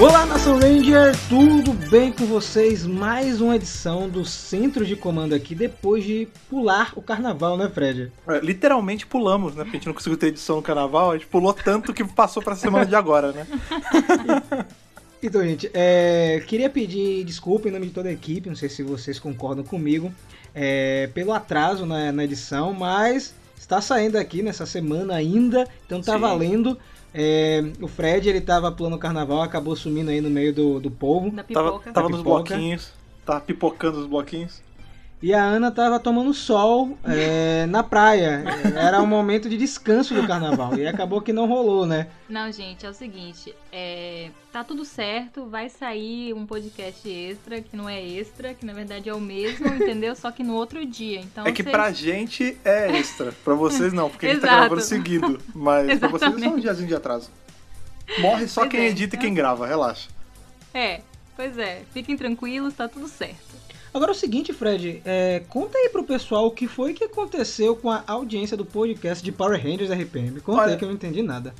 Olá, Nação Ranger, tudo bem com vocês? Mais uma edição do Centro de Comando aqui, depois de pular o carnaval, né, Fred? É, literalmente pulamos, né? Porque a gente não conseguiu ter edição no carnaval, a gente pulou tanto que passou pra semana de agora, né? Então, gente, é, queria pedir desculpa em nome de toda a equipe, não sei se vocês concordam comigo, é, pelo atraso na, na, edição, mas está saindo aqui nessa semana ainda, então tá Sim. valendo. É, o Fred, ele tava pulando o carnaval, acabou sumindo aí no meio do, do povo. Da pipoca. Tava, tava nos bloquinhos, tava pipocando os bloquinhos. E a Ana tava tomando sol é, na praia. Era um momento de descanso do carnaval. E acabou que não rolou, né? Não, gente, é o seguinte. É, tá tudo certo. Vai sair um podcast extra, que não é extra, que na verdade é o mesmo, entendeu? Só que no outro dia. Então, é que vocês... pra gente é extra. Pra vocês não, porque a gente tá gravando seguido. Mas Exatamente. pra vocês é só um diazinho de atraso. Morre só pois quem é, edita então... e quem grava, relaxa. É, pois é. Fiquem tranquilos, tá tudo certo. Agora é o seguinte, Fred, é, conta aí pro pessoal o que foi que aconteceu com a audiência do podcast de Power Rangers RPM. Conta Olha, aí que eu não entendi nada.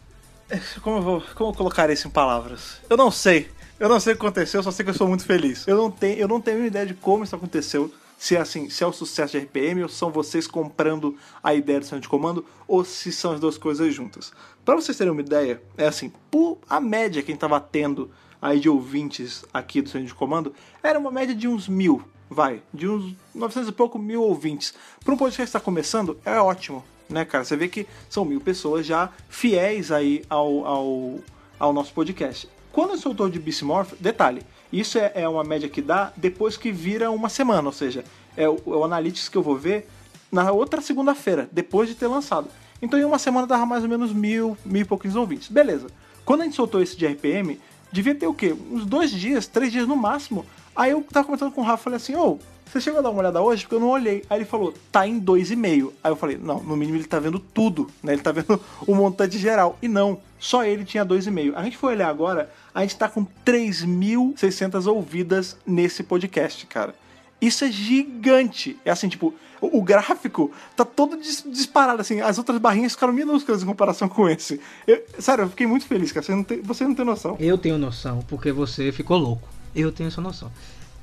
Como eu vou como eu colocar isso em palavras? Eu não sei. Eu não sei o que aconteceu, só sei que eu sou muito feliz. Eu não tenho, eu não tenho ideia de como isso aconteceu. Se é assim, se é o sucesso de RPM ou são vocês comprando a ideia do centro de comando ou se são as duas coisas juntas. Para vocês terem uma ideia, é assim, por a média que a gente tava tendo aí de ouvintes aqui do centro de comando era uma média de uns mil vai, de uns 900 e pouco mil ouvintes. Para um podcast que está começando, é ótimo, né, cara? Você vê que são mil pessoas já fiéis aí ao, ao, ao nosso podcast. Quando soltou de Beast Morph, detalhe, isso é, é, uma média que dá depois que vira uma semana, ou seja, é o, é o Analytics que eu vou ver na outra segunda-feira, depois de ter lançado. Então em uma semana dava mais ou menos mil, mil e pouquinhos ouvintes. Beleza. Quando a gente soltou esse de RPM, devia ter o quê? Uns dois dias, três dias no máximo, Aí eu tava comentando com o Rafa, falei assim, ô, você chegou a dar uma olhada hoje? Porque eu não olhei. Aí ele falou, tá em 2,5. Aí eu falei, não, no mínimo ele tá vendo tudo, né? Ele tá vendo o montante geral. E não, só ele tinha 2,5. A gente foi olhar agora, a gente tá com 3.600 ouvidas nesse podcast, cara. Isso é gigante. É assim, tipo, o, o gráfico tá todo dis disparado, assim. As outras barrinhas ficaram minúsculas em comparação com esse. Eu, sério, eu fiquei muito feliz, cara. Você não, tem, você não tem noção. Eu tenho noção, porque você ficou louco. Eu tenho essa noção.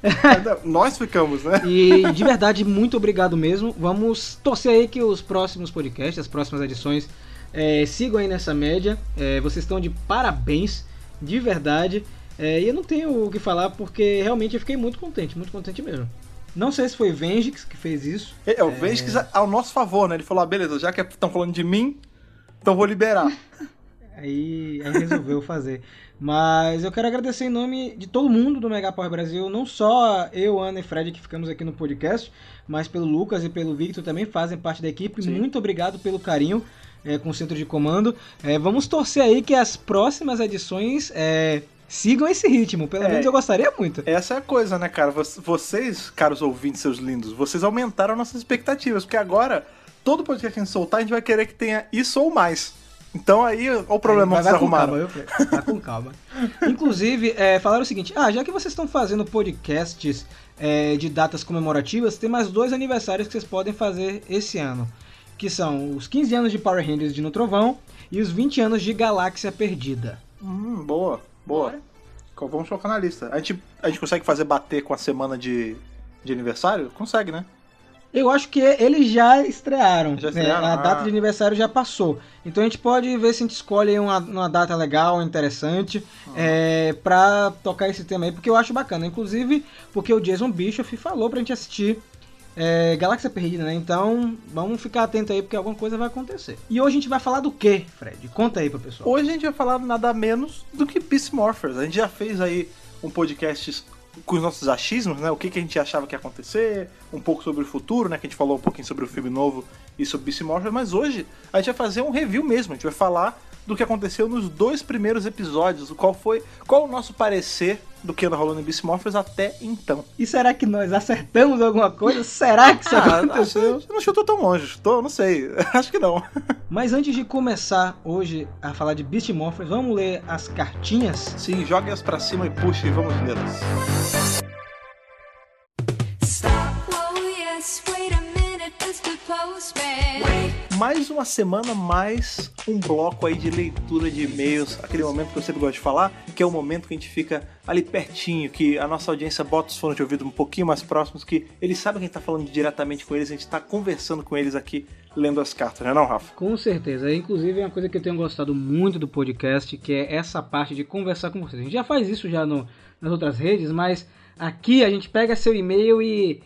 Nós ficamos, né? E de verdade, muito obrigado mesmo. Vamos torcer aí que os próximos podcasts, as próximas edições, é, sigam aí nessa média. É, vocês estão de parabéns, de verdade. É, e eu não tenho o que falar porque realmente eu fiquei muito contente, muito contente mesmo. Não sei se foi Vengix que fez isso. É, é o Vengix ao nosso favor, né? Ele falou: ah, beleza, já que estão falando de mim, então vou liberar. aí, aí resolveu fazer. Mas eu quero agradecer em nome de todo mundo do Mega Power Brasil, não só eu, Ana e Fred que ficamos aqui no podcast, mas pelo Lucas e pelo Victor também fazem parte da equipe. Sim. Muito obrigado pelo carinho é, com o centro de comando. É, vamos torcer aí que as próximas edições é, sigam esse ritmo. Pelo é, menos eu gostaria muito. Essa é a coisa, né, cara? Vocês, caros ouvintes, seus lindos, vocês aumentaram nossas expectativas, porque agora todo podcast que a gente soltar, a gente vai querer que tenha isso ou mais. Então aí, olha o problema vai, que vocês arrumaram. Calma, vai com calma. Inclusive, é, falaram o seguinte: ah, já que vocês estão fazendo podcasts é, de datas comemorativas, tem mais dois aniversários que vocês podem fazer esse ano. Que são os 15 anos de Power Rangers de No Trovão e os 20 anos de Galáxia Perdida. Hum, boa, boa. Bora. Vamos colocar na lista. A gente, a gente consegue fazer bater com a semana de, de aniversário? Consegue, né? Eu acho que eles já estrearam. Já né? estrearam? Né? A data de ah. aniversário já passou. Então a gente pode ver se a gente escolhe uma, uma data legal, interessante, ah. é, pra tocar esse tema aí, porque eu acho bacana. Inclusive, porque o Jason Bischoff falou pra gente assistir é, Galáxia Perdida, né? Então vamos ficar atento aí, porque alguma coisa vai acontecer. E hoje a gente vai falar do que, Fred? Conta aí pro pessoal. Hoje a gente vai falar nada menos do que Peace Morphers. A gente já fez aí um podcast com os nossos achismos, né? O que, que a gente achava que ia acontecer, um pouco sobre o futuro, né? Que a gente falou um pouquinho sobre o filme novo e sobre Beast Morphers, mas hoje a gente vai fazer um review mesmo, a gente vai falar do que aconteceu nos dois primeiros episódios, qual foi, qual o nosso parecer do que anda rolando em Beast Morphers até então. E será que nós acertamos alguma coisa? Será que isso ah, aconteceu? Não chutou tão longe, chutou, não sei, acho que não. Mas antes de começar hoje a falar de Beast Morphers, vamos ler as cartinhas? Sim, jogue-as pra cima e puxe e vamos lê-las. Stop, oh yes, wait a minute, Mr. Postman. Wait. Mais uma semana, mais um bloco aí de leitura de e-mails, aquele momento que eu sempre gosto de falar, que é o momento que a gente fica ali pertinho, que a nossa audiência bota os fones de ouvido um pouquinho mais próximos, que eles sabem quem tá falando diretamente com eles, a gente tá conversando com eles aqui, lendo as cartas, não é não, Rafa? Com certeza. Inclusive é uma coisa que eu tenho gostado muito do podcast, que é essa parte de conversar com vocês. A gente já faz isso já no, nas outras redes, mas aqui a gente pega seu e-mail e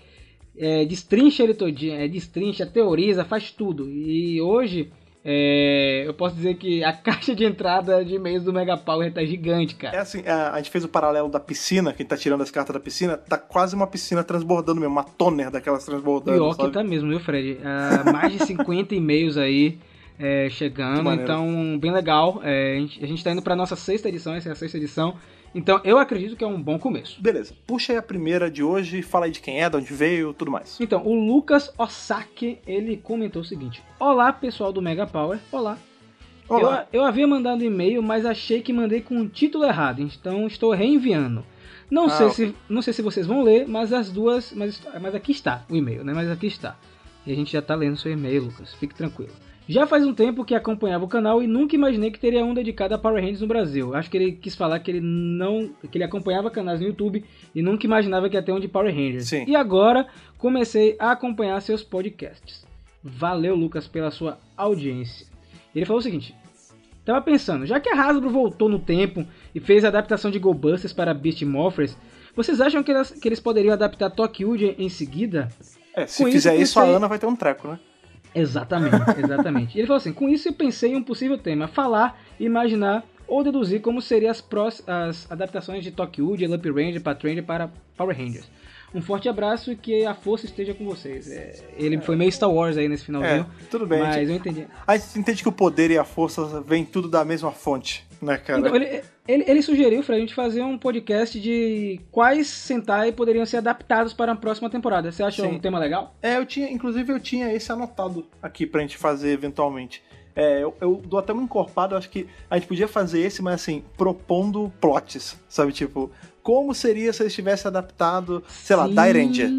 é, destrincha ele todinho, é, destrincha, teoriza, faz tudo. E hoje é, eu posso dizer que a caixa de entrada de e-mails do Mega Power tá gigante, cara. É assim, a, a, gente fez o paralelo da piscina, quem tá tirando as cartas da piscina, tá quase uma piscina transbordando mesmo, uma toner daquelas transbordando. Pior sabe? que tá mesmo, viu, Fred? Uh, mais de 50 e-mails aí é, chegando, então bem legal. É, a, gente, a gente tá indo pra nossa sexta edição, essa é a sexta edição. Então eu acredito que é um bom começo. Beleza. Puxa aí a primeira de hoje, fala aí de quem é, de onde veio, tudo mais. Então, o Lucas Osaki, ele comentou o seguinte: Olá, pessoal do Mega Power. Olá. Olá. Eu, eu havia mandado e-mail, mas achei que mandei com o título errado, então estou reenviando. Não, ah, sei okay. se, não sei se vocês vão ler, mas as duas. Mas, mas aqui está o e-mail, né? Mas aqui está. E a gente já está lendo seu e-mail, Lucas. Fique tranquilo. Já faz um tempo que acompanhava o canal e nunca imaginei que teria um dedicado a Power Rangers no Brasil. Acho que ele quis falar que ele não, que ele acompanhava canais no YouTube e nunca imaginava que ia ter um de Power Rangers. Sim. E agora comecei a acompanhar seus podcasts. Valeu, Lucas, pela sua audiência. Ele falou o seguinte: Tava pensando, já que a Hasbro voltou no tempo e fez a adaptação de Go Busters para Beast Morphers, vocês acham que, elas, que eles poderiam adaptar Tokyo em seguida? É, se Com fizer isso, pensei... a Ana vai ter um treco, né? Exatamente, exatamente. e ele falou assim: com isso eu pensei em um possível tema, falar, imaginar ou deduzir como seriam as, prós, as adaptações de Tokyo, de Lump Ranger, Patranger para Power Rangers. Um forte abraço e que a força esteja com vocês. É, ele foi meio Star Wars aí nesse finalzinho. É, tudo bem. Mas eu entendi. A gente entende que o poder e a força vêm tudo da mesma fonte, né, cara? Então, ele, ele, ele sugeriu pra gente fazer um podcast de quais Sentai poderiam ser adaptados para a próxima temporada. Você acha Sim. um tema legal? É, eu tinha, inclusive eu tinha esse anotado aqui pra gente fazer eventualmente. É, eu, eu, dou até uma encorpada, eu acho que a gente podia fazer esse, mas assim, propondo plots, sabe? Tipo, como seria se eles tivessem adaptado, sei Sim. lá, Dairanger.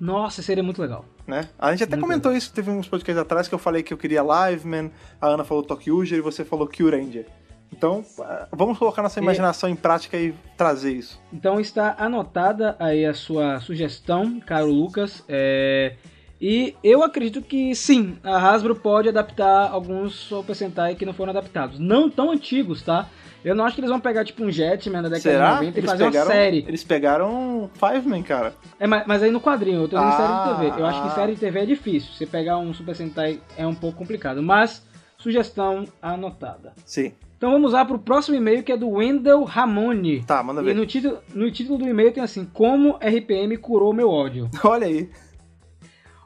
Nossa, seria muito legal. Né? A gente até muito comentou legal. isso, teve uns podcasts atrás que eu falei que eu queria Liveman, a Ana falou Tokyuger e você falou Kyuranger. Então, vamos colocar nossa imaginação é. em prática e trazer isso. Então está anotada aí a sua sugestão, caro Lucas. É... E eu acredito que sim, a Hasbro pode adaptar alguns Super Sentai que não foram adaptados. Não tão antigos, tá? Eu não acho que eles vão pegar, tipo, um Jetman da década Será? de 90 e fazer pegaram, uma série. Eles pegaram Five-Man, cara. É, mas, mas, aí no quadrinho, eu tô dizendo ah, série de TV. Eu acho que série de TV é difícil. Você pegar um Super Sentai é um pouco complicado. Mas, sugestão anotada. Sim. Então vamos lá pro próximo e-mail que é do Wendell Ramone. Tá, manda ver. E no título, no título do e-mail tem assim: Como RPM curou meu ódio. Olha aí.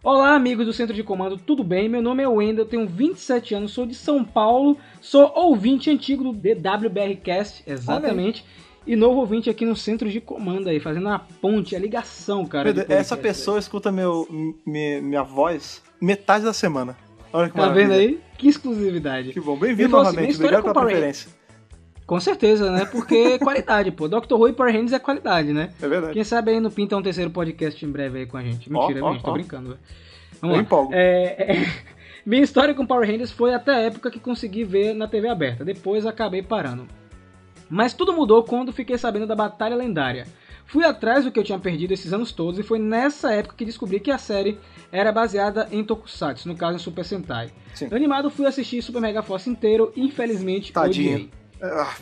Olá, amigos do Centro de Comando, tudo bem? Meu nome é Wendel, tenho 27 anos, sou de São Paulo, sou ouvinte antigo do DWBRcast, exatamente. E novo ouvinte aqui no Centro de Comando aí, fazendo a ponte, a ligação, cara. essa pessoa escuta meu, minha, minha voz metade da semana. Olha que tá maravilha. vendo aí? Que exclusividade. Que bom. Bem-vindo assim, novamente. Assim, Obrigado pela preferência. Com certeza, né? Porque qualidade, pô. Dr. Who e Power Rangers é qualidade, né? É verdade. Quem sabe aí no Pinta um terceiro podcast em breve aí com a gente. Mentira, oh, oh, tô brincando, velho. Vamos Eu lá. Empolgo. É, é... Minha história com Power Rangers foi até a época que consegui ver na TV aberta. Depois acabei parando. Mas tudo mudou quando fiquei sabendo da Batalha Lendária. Fui atrás do que eu tinha perdido esses anos todos e foi nessa época que descobri que a série era baseada em Tokusatsu, no caso em Super Sentai. Sim. Animado, fui assistir Super Mega Force inteiro, infelizmente Tadinho. odiei. Ah,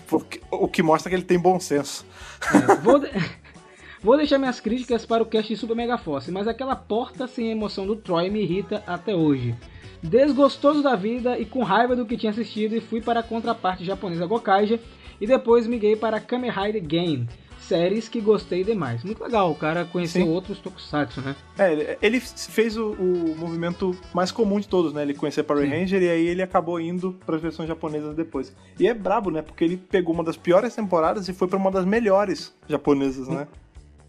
o que mostra que ele tem bom senso. É, vou, de... vou deixar minhas críticas para o cast de Super Mega Force, mas aquela porta sem emoção do Troy me irrita até hoje. Desgostoso da vida e com raiva do que tinha assistido, e fui para a contraparte japonesa Gokaija e depois miguei para Kamen Rider Game séries que gostei demais. Muito legal, o cara conheceu Sim. outros tokusatsu, né? É, ele fez o, o, movimento mais comum de todos, né? Ele conheceu Power Sim. Ranger e aí ele acabou indo para as versões japonesas depois. E é brabo, né? Porque ele pegou uma das piores temporadas e foi para uma das melhores japonesas, né?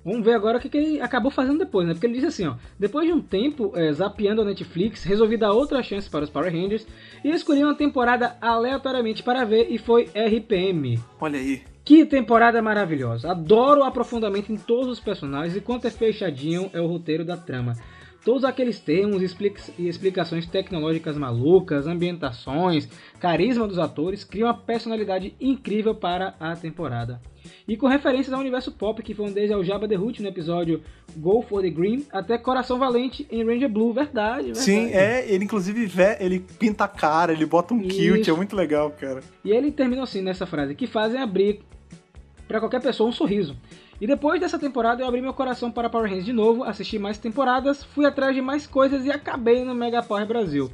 Vamos ver agora o que, que, ele acabou fazendo depois, né? Porque ele disse assim, ó. Depois de um tempo é, zapeando a Netflix, resolvi dar outra chance para os Power Rangers e escolhi uma temporada aleatoriamente para ver e foi RPM. Olha aí. Que temporada maravilhosa! Adoro o aprofundamento em todos os personagens e quanto é fechadinho é o roteiro da trama. Todos aqueles termos e explicações tecnológicas malucas, ambientações, carisma dos atores criam uma personalidade incrível para a temporada. E com referências ao universo pop que vão desde Jabba the Hutt no episódio Go for the Green até Coração Valente em Ranger Blue, verdade, verdade. Sim, é, ele inclusive ele pinta a cara, ele bota um Isso. kilt, é muito legal, cara. E ele termina assim nessa frase, que fazem abrir para qualquer pessoa um sorriso. E depois dessa temporada eu abri meu coração para Power Rangers de novo, assisti mais temporadas, fui atrás de mais coisas e acabei no Mega Power Brasil.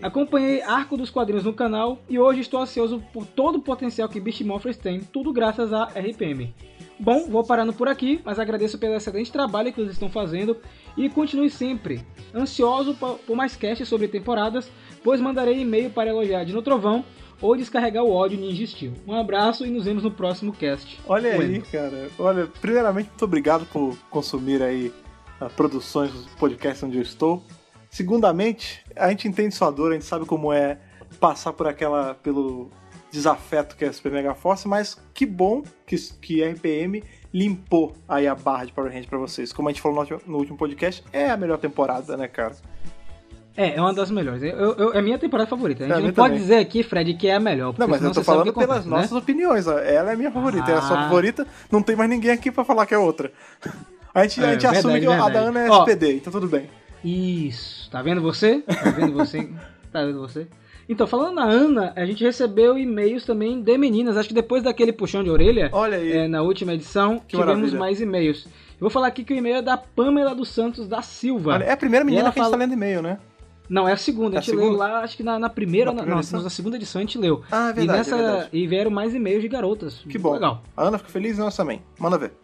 Acompanhei Arco dos Quadrinhos no canal e hoje estou ansioso por todo o potencial que Beast Morphers tem, tudo graças a RPM. Bom, vou parando por aqui, mas agradeço pelo excelente trabalho que vocês estão fazendo e continue sempre ansioso por mais casts sobre temporadas, pois mandarei e-mail para elogiar de No Trovão ou descarregar o ódio Ninja Steel. Um abraço e nos vemos no próximo cast. Olha aí, cara. Olha, primeiramente, muito obrigado por consumir aí uh, produções dos podcasts onde eu estou. Segundamente, a gente entende sua dor, a gente sabe como é passar por aquela. pelo desafeto que é a Super Mega Force, mas que bom que, que a RPM limpou aí a barra de Power Rangers pra vocês. Como a gente falou no, no último podcast, é a melhor temporada, né, cara? É, é uma das melhores. Eu, eu, é a minha temporada favorita. A gente é, não pode também. dizer aqui, Fred, que é a melhor. Não, mas eu tô falando pelas nossas né? opiniões. Ó. Ela é a minha favorita, ah. é a sua ah. favorita. Não tem mais ninguém aqui pra falar que é outra. A gente, é, a gente verdade, assume que verdade. a da Ana é Ó, SPD, então tudo bem. Isso. Tá vendo você? Tá vendo você? tá vendo você? Então, falando na Ana, a gente recebeu e-mails também de meninas. Acho que depois daquele puxão de orelha, Olha aí. É, na última edição, que tivemos maravilha. mais e-mails. Eu vou falar aqui que o e-mail é da Pamela dos Santos da Silva. Olha, é a primeira menina que fala... a gente tá lendo e-mail, né? Não, é a segunda. É a gente leu lá, acho que na, na primeira, na, primeira na, segunda edição a gente leu. Ah, é verdade. E, nessa, é verdade. e vieram mais e-mails de garotas. Que bom. Legal. A Ana fica feliz e nós também. Manda ver.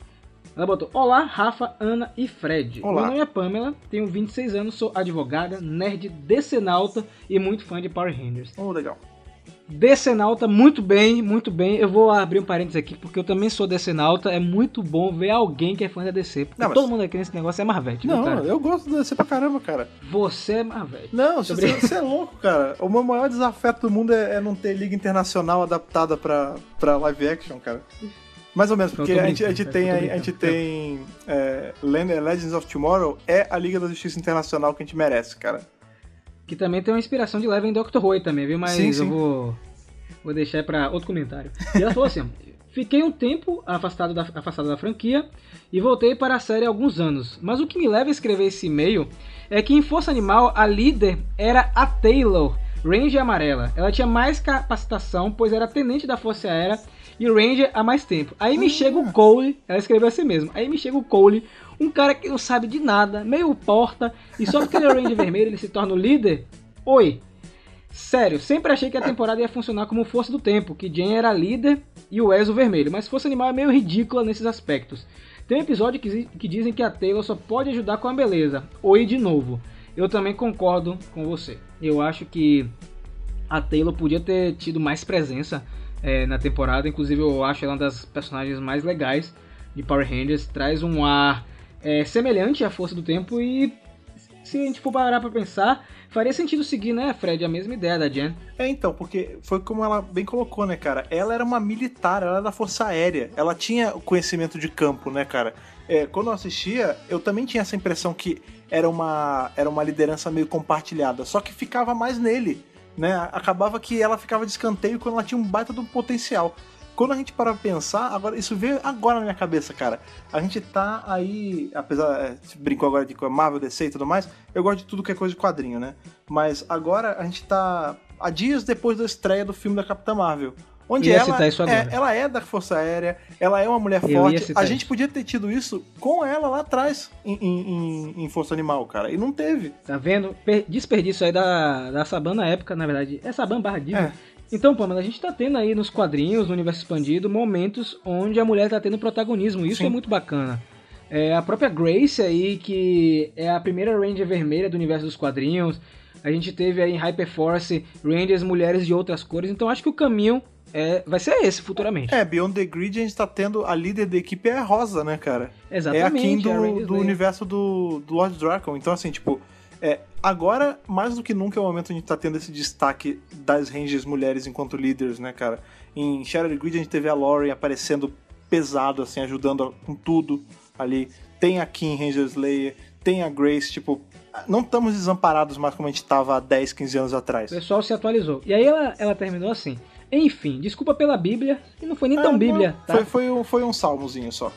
Ela botou: Olá, Rafa, Ana e Fred. Olá. Meu nome é Pamela, tenho 26 anos, sou advogada, nerd, decenalta e muito fã de Power Rangers. Oh, legal. Decenalta, muito bem, muito bem. Eu vou abrir um parênteses aqui, porque eu também sou decenalta. É muito bom ver alguém que é fã da DC. Porque não, mas... todo mundo aqui nesse negócio é Marvete. Não, cara? eu gosto da DC pra caramba, cara. Você é Marvete. Não, você, você, é louco, cara. O meu maior desafeto do mundo é, é não ter Liga Internacional adaptada pra, pra live action, cara. Mais ou menos, porque a gente, a gente tem, a, gente tem é, Legends of Tomorrow é a Liga da Justiça Internacional que a gente merece, cara. Que também tem uma inspiração de Leven Doctor Who também, viu? Mas sim, sim. eu vou, vou deixar para outro comentário. E ela falou assim: Fiquei um tempo afastado da, afastado da franquia e voltei para a série há alguns anos. Mas o que me leva a escrever esse e-mail é que em Força Animal a líder era a Taylor, Ranger Amarela. Ela tinha mais capacitação, pois era tenente da Força Aérea e Ranger há mais tempo. Aí me ah. chega o Cole, ela escreveu assim mesmo. Aí me chega o Cole, um cara que não sabe de nada, meio porta, e só porque ele é Ranger vermelho ele se torna o líder? Oi. Sério, sempre achei que a temporada ia funcionar como força do tempo, que Jen era líder e o Wes o vermelho, mas Força Animal é meio ridícula nesses aspectos. Tem um episódio que, que dizem que a Taylor só pode ajudar com a beleza. Oi de novo. Eu também concordo com você. Eu acho que a Taylor podia ter tido mais presença é, na temporada. Inclusive, eu acho ela uma das personagens mais legais de Power Rangers. Traz um ar é, semelhante à Força do Tempo e se a gente for parar pra pensar, faria sentido seguir, né, Fred, a mesma ideia da Jen. É, então, porque foi como ela bem colocou, né, cara? Ela era uma militar, ela era da Força Aérea. Ela tinha conhecimento de campo, né, cara? É, quando eu assistia, eu também tinha essa impressão que era uma, era uma liderança meio compartilhada, só que ficava mais nele, né? Acabava que ela ficava de escanteio quando ela tinha um baita do potencial. Quando a gente para pensar, agora isso veio agora na minha cabeça, cara. A gente tá aí, apesar, é, brincou agora de Marvel, DC e tudo mais, eu gosto de tudo que é coisa de quadrinho, né? Mas agora a gente tá a dias depois da estreia do filme da Capitã Marvel. Onde ela é, ela é da Força Aérea, ela é uma mulher forte. A gente podia ter tido isso com ela lá atrás em, em, em, Força Animal, cara. E não teve. Tá vendo? Desperdício aí da, da Saban na época, na verdade. É Saban barra Diva. É. Então, Pamela, a gente tá tendo aí nos quadrinhos, no universo expandido, momentos onde a mulher tá tendo protagonismo. Isso Sim. é muito bacana. É, a própria Grace aí, que é a primeira Ranger vermelha do universo dos quadrinhos. A gente teve aí em Hyperforce Rangers mulheres de outras cores. Então acho que o caminho é, vai ser esse futuramente. É, Beyond the Grid a gente tá tendo a líder da equipe é a Rosa, né, cara? Exatamente. É a Kim do, do universo do, do Lord Dragon. Então, assim, tipo, é, agora, mais do que nunca, é o momento onde a gente tá tendo esse destaque das Rangers mulheres enquanto líderes, né, cara? Em Shattered Grid a gente teve a Lauren aparecendo pesado, assim, ajudando com tudo ali. Tem a Kim Ranger Slayer, tem a Grace, tipo, não estamos desamparados mais como a gente estava há 10, 15 anos atrás. O pessoal se atualizou. E aí ela, ela terminou assim. Enfim, desculpa pela Bíblia, e não foi nem tão Bíblia, tá? Foi, foi, um, foi um salmozinho só.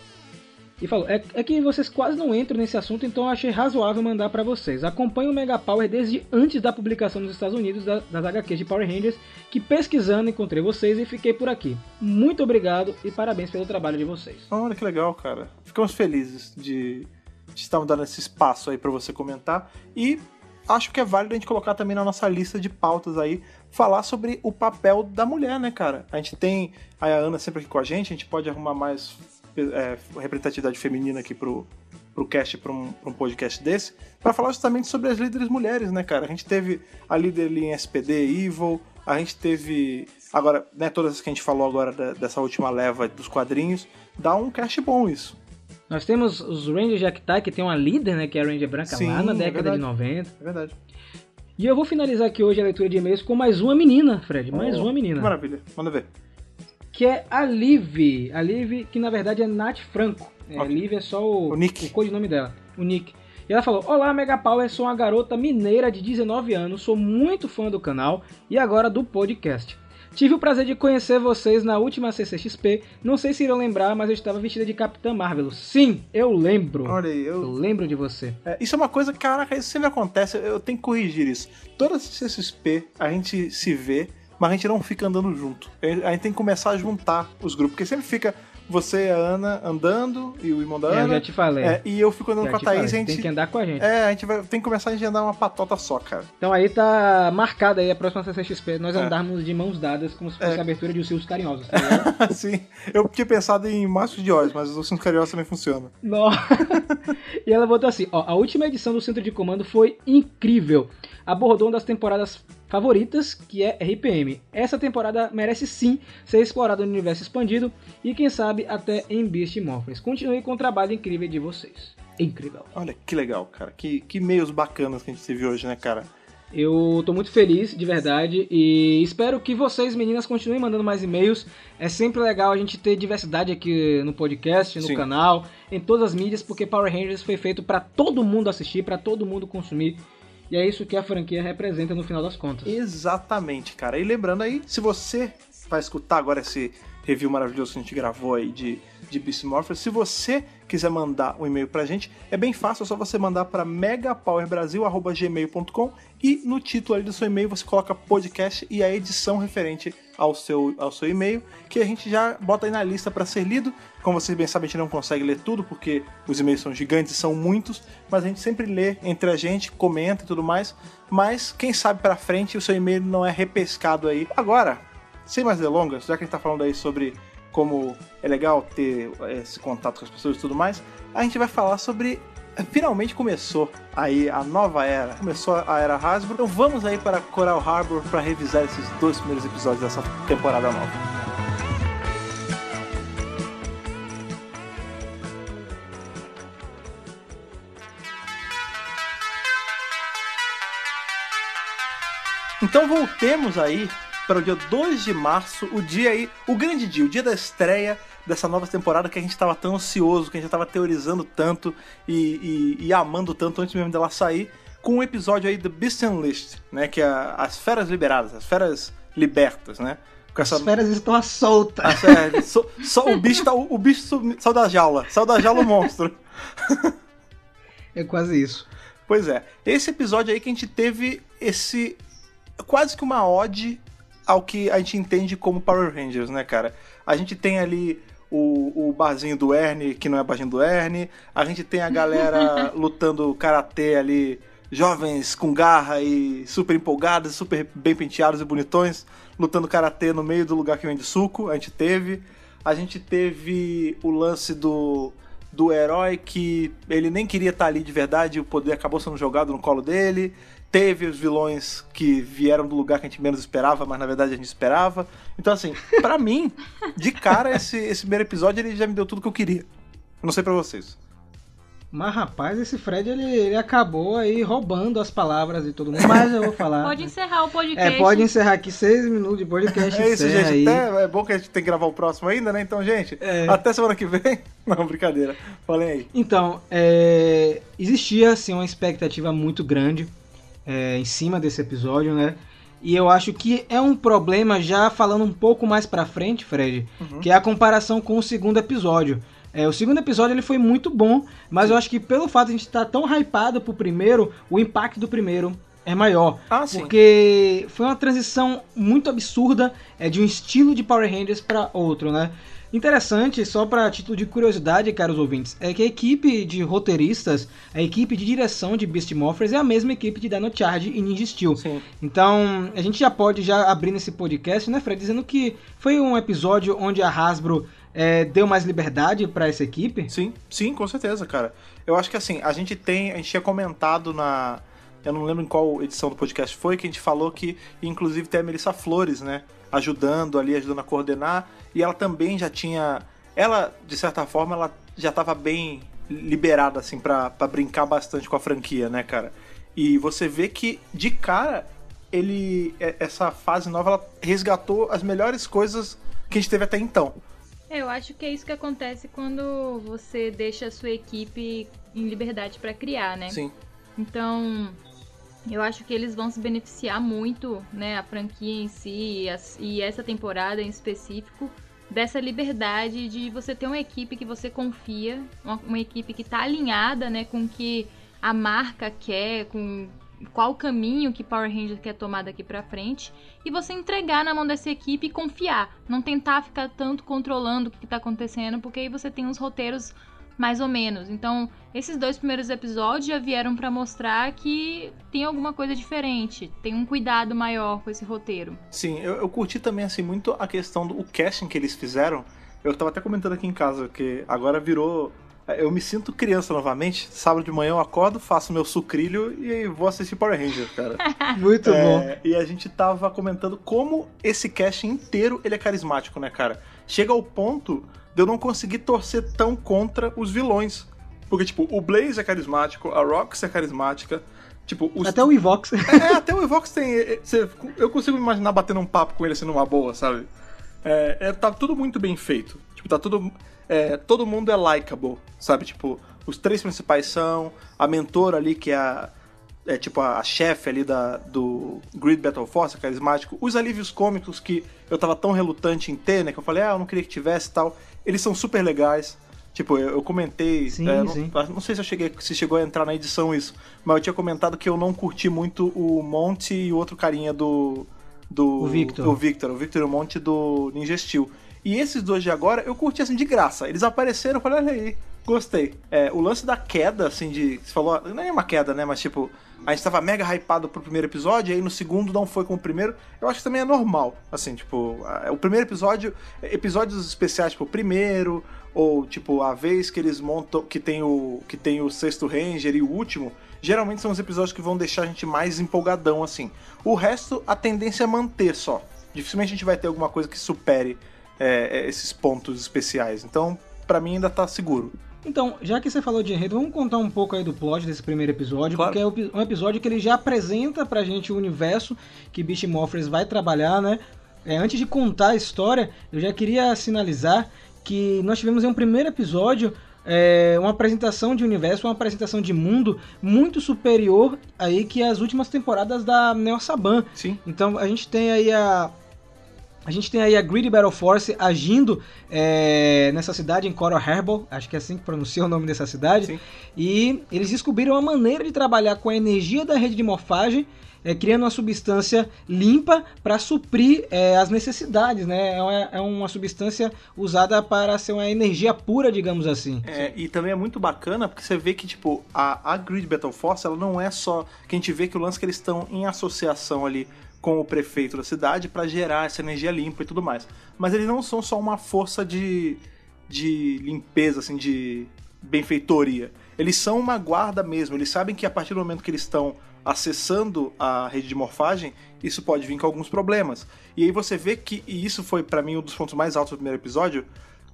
E falou: é, é, que vocês quase não entram nesse assunto, então achei razoável mandar para vocês. Acompanho o Mega Power desde antes da publicação nos Estados Unidos da, das HQs de Power Rangers, que pesquisando encontrei vocês e fiquei por aqui. Muito obrigado e parabéns pelo trabalho de vocês. Olha que legal, cara. Ficamos felizes de, de estar dando esse espaço aí para você comentar. E acho que é válido a gente colocar também na nossa lista de pautas aí, falar sobre o papel da mulher, né, cara? A gente tem a Ana sempre aqui com a gente, a gente pode arrumar mais é, representatividade feminina aqui pro, pro cast, pra um, um podcast desse, para falar justamente sobre as líderes mulheres, né, cara? A gente teve a líder ali em SPD, Evil, a gente teve. Agora, né, todas as que a gente falou agora da, dessa última leva dos quadrinhos, dá um cast bom isso. Nós temos os Rangers Jactai, que tem uma líder, né, que é a Ranger Branca Sim, lá na é década é de 90. É verdade. E eu vou finalizar aqui hoje a leitura de e-mails com mais uma menina, Fred. Mais oh, uma menina. Que maravilha. Manda ver que é a Liv. A Liv, que na verdade é Nath Franco. É, okay. Liv é só o, o, Nick. o codinome dela, o Nick. E ela falou: Olá, Mega Power, sou uma garota mineira de 19 anos, sou muito fã do canal e agora do podcast. Tive o prazer de conhecer vocês na última CCXP. Não sei se irão lembrar, mas eu estava vestida de Capitã Marvel. Sim, eu lembro. Olha aí, eu... eu lembro de você. É, isso é uma coisa, caraca, isso sempre acontece. Eu tenho que corrigir isso. Toda CCXP a gente se vê mas a gente não fica andando junto. A gente tem que começar a juntar os grupos, porque sempre fica você e a Ana andando, e o irmão da Ana. É, eu já te falei. É, e eu fico andando já com a Thaís. Falei, a gente, tem que andar com a gente. É, a gente vai, tem que começar a gente andar uma patota só, cara. Então aí tá marcada aí a próxima CCXP, nós é. andarmos de mãos dadas, como se fosse é. a abertura de Os Silvos Carinhosos. Tá Sim, eu tinha pensado em Mastros de Oz, mas os Silvos Carinhosos também funcionam. e ela botou assim: ó, a última edição do Centro de Comando foi incrível. Abordou uma das temporadas favoritas, que é RPM. Essa temporada merece sim ser explorada no universo expandido e quem sabe até em Beast Morphers. Continue com o trabalho incrível de vocês. Incrível. Olha que legal, cara. Que, que meios bacanas que a gente se viu hoje, né, cara? Eu tô muito feliz, de verdade, e espero que vocês, meninas, continuem mandando mais e-mails. É sempre legal a gente ter diversidade aqui no podcast, no Sim. canal, em todas as mídias, porque Power Rangers foi feito para todo mundo assistir, para todo mundo consumir. E é isso que a franquia representa no final das contas. Exatamente, cara. E lembrando aí, se você vai escutar agora esse review maravilhoso que a gente gravou aí de, de Beast Morphers, se você quiser mandar um e-mail pra gente, é bem fácil, é só você mandar para megapowerbrasil.gmail.com e no título ali do seu e-mail você coloca podcast e a edição referente ao seu, ao seu e-mail, que a gente já bota aí na lista para ser lido. Como vocês bem sabem, a gente não consegue ler tudo, porque os e-mails são gigantes e são muitos, mas a gente sempre lê entre a gente, comenta e tudo mais. Mas quem sabe para frente o seu e-mail não é repescado aí. Agora, sem mais delongas, já que a gente tá falando aí sobre como é legal ter esse contato com as pessoas e tudo mais, a gente vai falar sobre. Finalmente começou aí a nova era, começou a era Hasbro. Então vamos aí para Coral Harbor para revisar esses dois primeiros episódios dessa temporada nova. Então voltemos aí para o dia 2 de março, o dia aí, o grande dia, o dia da estreia dessa nova temporada que a gente estava tão ansioso, que a gente estava teorizando tanto e, e, e, amando tanto antes mesmo dela sair, com um episódio aí do Beast Unleashed, né, que é as feras liberadas, as feras libertas, né? Com essa... As feras estão à solta. É, so, so, o bicho, tá, o, o bicho saiu da jaula, saiu da jaula o monstro. é quase isso. Pois é, esse episódio aí que a gente teve esse quase que uma ode ao que a gente entende como Power Rangers, né, cara? A gente tem ali o, o barzinho do Ernie, que não é barzinho do Ernie, a gente tem a galera lutando karatê ali, jovens com garra e super empolgados, super bem penteados e bonitões, lutando karatê no meio do lugar que vende suco, a gente teve. A gente teve o lance do do herói que ele nem queria estar ali de verdade, o poder acabou sendo jogado no colo dele teve os vilões que vieram do lugar que a gente menos esperava, mas na verdade a gente esperava. Então, assim, para mim, de cara, esse, esse primeiro episódio ele já me deu tudo que eu queria. Não sei para vocês. Mas, rapaz, esse Fred, ele, ele acabou aí roubando as palavras de todo mundo. Mas eu vou falar. pode encerrar o podcast. É, pode encerrar aqui seis minutos de podcast. É isso, gente. Aí. Até, é bom que a gente tem que gravar o próximo ainda, né? Então, gente, é. até semana que vem. Não, brincadeira. Falem aí. Então, é, existia, assim, uma expectativa muito grande é, em cima desse episódio, né? E eu acho que é um problema já falando um pouco mais pra frente, Fred, uhum. que é a comparação com o segundo episódio. É, o segundo episódio ele foi muito bom, mas eu acho que pelo fato de a gente estar tá tão hypado pro primeiro, o impacto do primeiro é maior. Ah, sim. Porque foi uma transição muito absurda é, de um estilo de Power Rangers para outro, né? Interessante, só para título de curiosidade, caros ouvintes, é que a equipe de roteiristas, a equipe de direção de Beast Morphers é a mesma equipe de Dino Charge e Ninja Steel. Sim. Então, a gente já pode já abrir nesse podcast, né, Fred, dizendo que foi um episódio onde a Hasbro é, deu mais liberdade para essa equipe? Sim, sim, com certeza, cara. Eu acho que assim, a gente tem, a gente tinha comentado na, eu não lembro em qual edição do podcast foi, que a gente falou que inclusive tem a Melissa Flores, né, ajudando ali, ajudando a coordenar, e ela também já tinha, ela de certa forma, ela já estava bem liberada assim para brincar bastante com a franquia, né, cara? E você vê que de cara ele essa fase nova ela resgatou as melhores coisas que a gente teve até então. É, eu acho que é isso que acontece quando você deixa a sua equipe em liberdade para criar, né? Sim. Então, eu acho que eles vão se beneficiar muito, né, a franquia em si e essa temporada em específico dessa liberdade de você ter uma equipe que você confia, uma, uma equipe que está alinhada, né, com o que a marca quer, com qual caminho que Power Rangers quer tomar daqui para frente e você entregar na mão dessa equipe e confiar, não tentar ficar tanto controlando o que está acontecendo, porque aí você tem uns roteiros mais ou menos. Então, esses dois primeiros episódios já vieram para mostrar que tem alguma coisa diferente, tem um cuidado maior com esse roteiro. Sim, eu, eu curti também assim muito a questão do casting que eles fizeram. Eu tava até comentando aqui em casa que agora virou eu me sinto criança novamente. Sábado de manhã eu acordo, faço meu sucrilho e vou assistir Power Ranger, cara. Muito é, bom. E a gente tava comentando como esse cast inteiro ele é carismático, né, cara? Chega ao ponto de eu não conseguir torcer tão contra os vilões. Porque, tipo, o Blaze é carismático, a Rox é carismática. Tipo, os... Até o Evox. É, é, até o Evox tem. É, é, eu consigo me imaginar batendo um papo com ele assim numa boa, sabe? É, é, tá tudo muito bem feito. Tipo, tá tudo é, todo mundo é likable, sabe? Tipo, os três principais são a mentora ali, que é a, é tipo a, a chefe ali da, do Grid Battle Force, carismático. Os alívios cômicos que eu tava tão relutante em ter, né? Que eu falei, ah, eu não queria que tivesse e tal. Eles são super legais. Tipo, eu, eu comentei. Sim, é, sim. Não, não, sei se eu cheguei, se chegou a entrar na edição isso, mas eu tinha comentado que eu não curti muito o Monte e o outro carinha do. Do o Victor. O Victor, o Victor e o Monte do Ninja Steel. E esses dois de agora eu curti assim de graça. Eles apareceram, eu falei, olha aí, gostei. É, o lance da queda, assim, de. Você falou, não é uma queda, né? Mas tipo, a gente tava mega hypado pro primeiro episódio, e aí no segundo não foi como o primeiro. Eu acho que também é normal. Assim, tipo, o primeiro episódio, episódios especiais, tipo, primeiro, ou tipo, a vez que eles montam, que tem o, que tem o sexto Ranger e o último, geralmente são os episódios que vão deixar a gente mais empolgadão, assim. O resto, a tendência é manter só. Dificilmente a gente vai ter alguma coisa que supere é, é, esses pontos especiais. Então, para mim ainda tá seguro. Então, já que você falou de enredo, vamos contar um pouco aí do plot desse primeiro episódio, claro. porque é um episódio que ele já apresenta pra gente o universo que Beast Morphers vai trabalhar, né? É, antes de contar a história, eu já queria sinalizar que nós tivemos em um primeiro episódio é, uma apresentação de universo, uma apresentação de mundo muito superior aí que as últimas temporadas da Neo Saban. Sim. Então a gente tem aí a, a gente tem aí a Greedy Battle Force agindo é, nessa cidade em Coral Harbor, acho que é assim que pronuncia o nome dessa cidade. Sim. E eles descobriram uma maneira de trabalhar com a energia da rede de morfagem, é, criando uma substância limpa para suprir é, as necessidades, né? É uma, é uma, substância usada para ser uma energia pura, digamos assim. É, e também é muito bacana porque você vê que, tipo, a, a Grid Battle Force, ela não é só que a gente vê que o lance que eles estão em associação ali com o prefeito da cidade para gerar essa energia limpa e tudo mais. Mas eles não são só uma força de, de limpeza, assim, de benfeitoria. Eles são uma guarda mesmo. Eles sabem que a partir do momento que eles estão acessando a rede de morfagem, isso pode vir com alguns problemas. E aí você vê que, e isso foi para mim um dos pontos mais altos do primeiro episódio,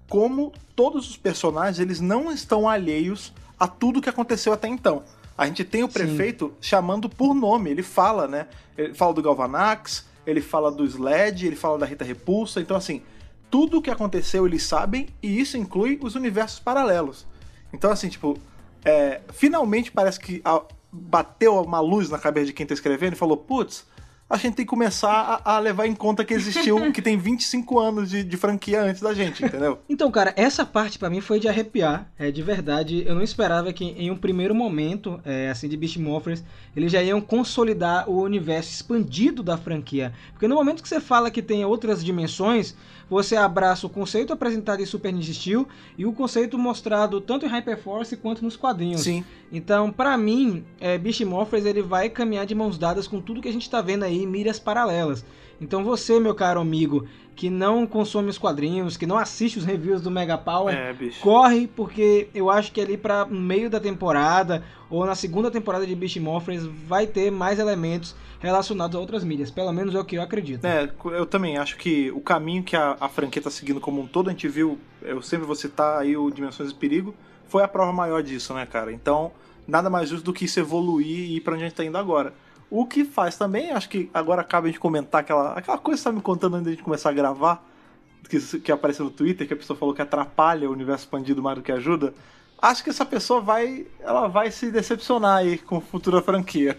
como todos os personagens eles não estão alheios a tudo que aconteceu até então. A gente tem o prefeito Sim. chamando por nome, ele fala, né? Ele fala do Galvanax, ele fala do Sled, ele fala da Rita Repulsa, então assim, tudo o que aconteceu eles sabem e isso inclui os universos paralelos. Então assim, tipo, é, finalmente parece que a, bateu uma luz na cabeça de quem tá escrevendo e falou, putz, a gente tem que começar a, a, levar em conta que existiu, que tem 25 anos de, de franquia antes da gente, entendeu? Então, cara, essa parte para mim foi de arrepiar. É, de verdade, eu não esperava que em um primeiro momento, é, assim, de Beast Morphers, eles já iam consolidar o universo expandido da franquia. Porque no momento que você fala que tem outras dimensões, você abraça o conceito apresentado em Super Ninja Steel e o conceito mostrado tanto em Hyperforce quanto nos quadrinhos. Sim. Então, para mim, é, Beast Morphers ele vai caminhar de mãos dadas com tudo que a gente tá vendo aí, mídias paralelas. Então você, meu caro amigo, que não consome os quadrinhos, que não assiste os reviews do Mega Power, é, corre, porque eu acho que ali para meio da temporada ou na segunda temporada de Beast Morphers vai ter mais elementos relacionados a outras mídias. Pelo menos é o que eu acredito. É, eu também acho que o caminho que a, a franquia tá seguindo como um todo, a gente viu, eu sempre vou citar aí o Dimensões de Perigo, foi a prova maior disso, né, cara? Então, nada mais justo do que isso evoluir e ir pra onde a gente tá indo agora. O que faz também, acho que agora acaba de comentar aquela, aquela coisa que você tá me contando antes de a gente começar a gravar, que, que apareceu no Twitter, que a pessoa falou que atrapalha o universo expandido mais do que ajuda. Acho que essa pessoa vai, ela vai se decepcionar aí com futura franquia.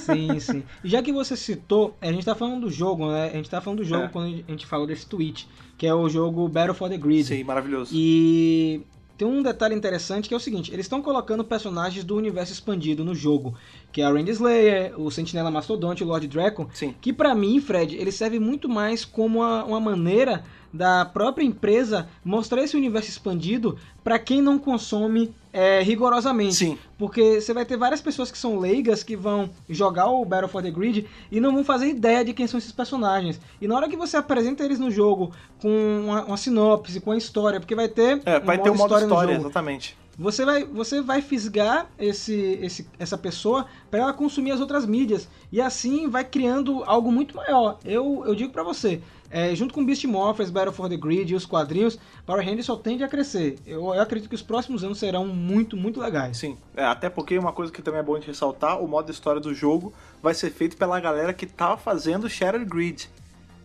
Sim, sim. Já que você citou, a gente tá falando do jogo, né? A gente tá falando do jogo é. quando a gente falou desse tweet, que é o jogo Battle for the Grid. Sim, maravilhoso. E tem um detalhe interessante que é o seguinte: eles estão colocando personagens do universo expandido no jogo, que é a Randy Slayer, o Sentinela Mastodonte, o Lord Draco. Sim. Que para mim, Fred, ele serve muito mais como uma, uma maneira da própria empresa mostrar esse universo expandido para quem não consome é, rigorosamente. Sim. Porque você vai ter várias pessoas que são leigas que vão jogar o Battle for the Grid e não vão fazer ideia de quem são esses personagens. E na hora que você apresenta eles no jogo com uma, uma sinopse, com a história, porque vai ter. É, vai um ter um modo história, história exatamente. Você vai, você vai fisgar esse, esse, essa pessoa para ela consumir as outras mídias. E assim vai criando algo muito maior. Eu, eu digo para você, é, junto com Beast Morphers, Battle for the Grid e os quadrinhos, Power Rangers só tende a crescer. Eu, eu, acredito que os próximos anos serão muito, muito legais. Sim, é, até porque uma coisa que também é bom de ressaltar, o modo história do jogo vai ser feito pela galera que tá fazendo Shattered Grid.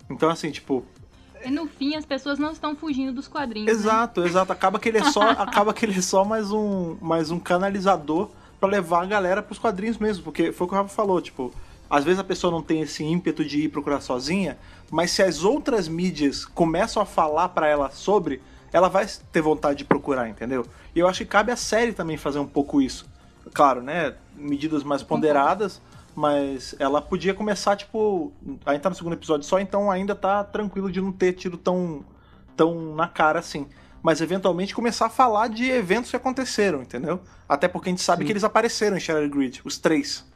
Então, assim, tipo, e no fim as pessoas não estão fugindo dos quadrinhos. Exato, né? exato. Acaba que ele é só, acaba que ele é só mais um, mais um canalizador para levar a galera pros quadrinhos mesmo, porque foi o que o Rafa falou, tipo, às vezes a pessoa não tem esse ímpeto de ir procurar sozinha, mas se as outras mídias começam a falar para ela sobre, ela vai ter vontade de procurar, entendeu? E eu acho que cabe à série também fazer um pouco isso. Claro, né? Medidas mais ponderadas, mas ela podia começar, tipo. A gente tá no segundo episódio só, então ainda tá tranquilo de não ter tido tão, tão na cara assim. Mas eventualmente começar a falar de eventos que aconteceram, entendeu? Até porque a gente sabe Sim. que eles apareceram em Shattered Grid, os três.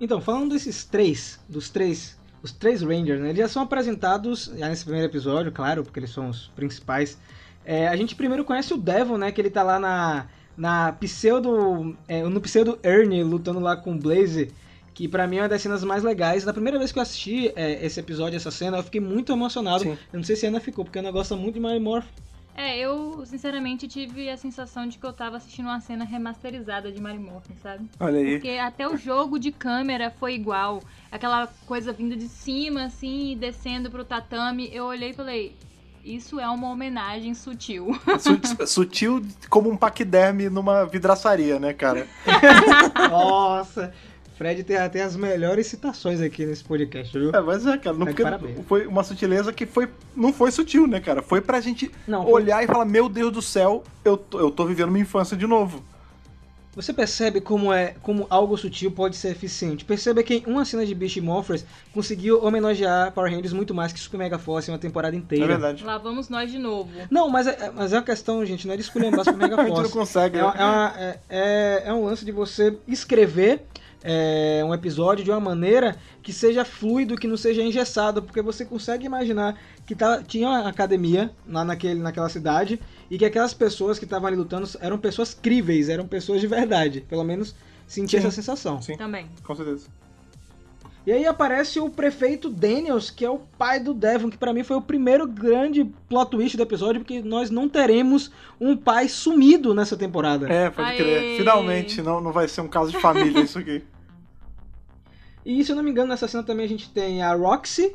Então, falando desses três, dos três, os três Rangers, né, eles já são apresentados já nesse primeiro episódio, claro, porque eles são os principais. É, a gente primeiro conhece o Devil, né, que ele tá lá na, na pseudo, é, no pseudo Ernie lutando lá com o Blaze, que para mim é uma das cenas mais legais. Na primeira vez que eu assisti é, esse episódio, essa cena, eu fiquei muito emocionado. Sim. Eu não sei se a Ana ficou, porque Ana gosta muito de Mary Morph. É, eu sinceramente tive a sensação de que eu tava assistindo uma cena remasterizada de Mary Morphin, sabe? Olha aí. Porque até o jogo de câmera foi igual. Aquela coisa vindo de cima, assim, e descendo pro tatame. Eu olhei e falei, isso é uma homenagem sutil. Sutil como um paquiderme numa vidraçaria, né, cara? Nossa! Fred tem, tem as melhores citações aqui nesse podcast, viu? É, mas é, cara, não foi, foi uma sutileza que foi, não foi sutil, né, cara? Foi pra gente não, olhar foi... e falar, meu Deus do céu, eu tô, eu tô vivendo minha infância de novo. Você percebe como é como algo sutil pode ser eficiente. Perceba que uma cena de Beast Morphers conseguiu homenagear Power Rangers muito mais que Super Mega Force uma temporada inteira. É verdade. Lá vamos nós de novo. Não, mas é, mas é uma questão, gente, não é de escolher Super Mega Force. a gente não consegue. É, né? é, uma, é, é, é um lance de você escrever é, um episódio de uma maneira que seja fluido, que não seja engessado, porque você consegue imaginar que tá, tinha uma academia lá naquele, naquela cidade e que aquelas pessoas que estavam ali lutando eram pessoas críveis, eram pessoas de verdade. Pelo menos senti essa sensação. Sim, também. Com certeza. E aí aparece o prefeito Daniels, que é o pai do Devon, que para mim foi o primeiro grande plot twist do episódio, porque nós não teremos um pai sumido nessa temporada. É, pode Aê. crer. Finalmente, não, não vai ser um caso de família isso aqui. E se eu não me engano, nessa cena também a gente tem a Roxy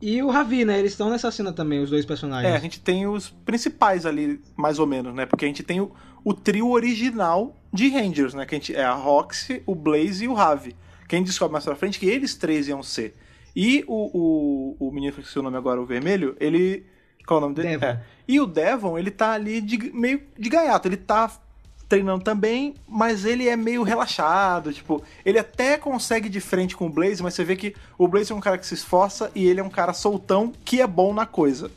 e o Ravi, né? Eles estão nessa cena também, os dois personagens. É, a gente tem os principais ali, mais ou menos, né? Porque a gente tem o, o trio original de Rangers, né? Que a gente, é a Roxy, o Blaze e o Ravi. Quem descobre mais pra frente que eles três iam ser. E o, o, o menino que esqueci o nome agora, o vermelho, ele. Qual é o nome dele? Devon. É. E o Devon, ele tá ali de, meio de gaiato. Ele tá treinando também, mas ele é meio relaxado, tipo, ele até consegue de frente com o Blaze, mas você vê que o Blaze é um cara que se esforça e ele é um cara soltão que é bom na coisa,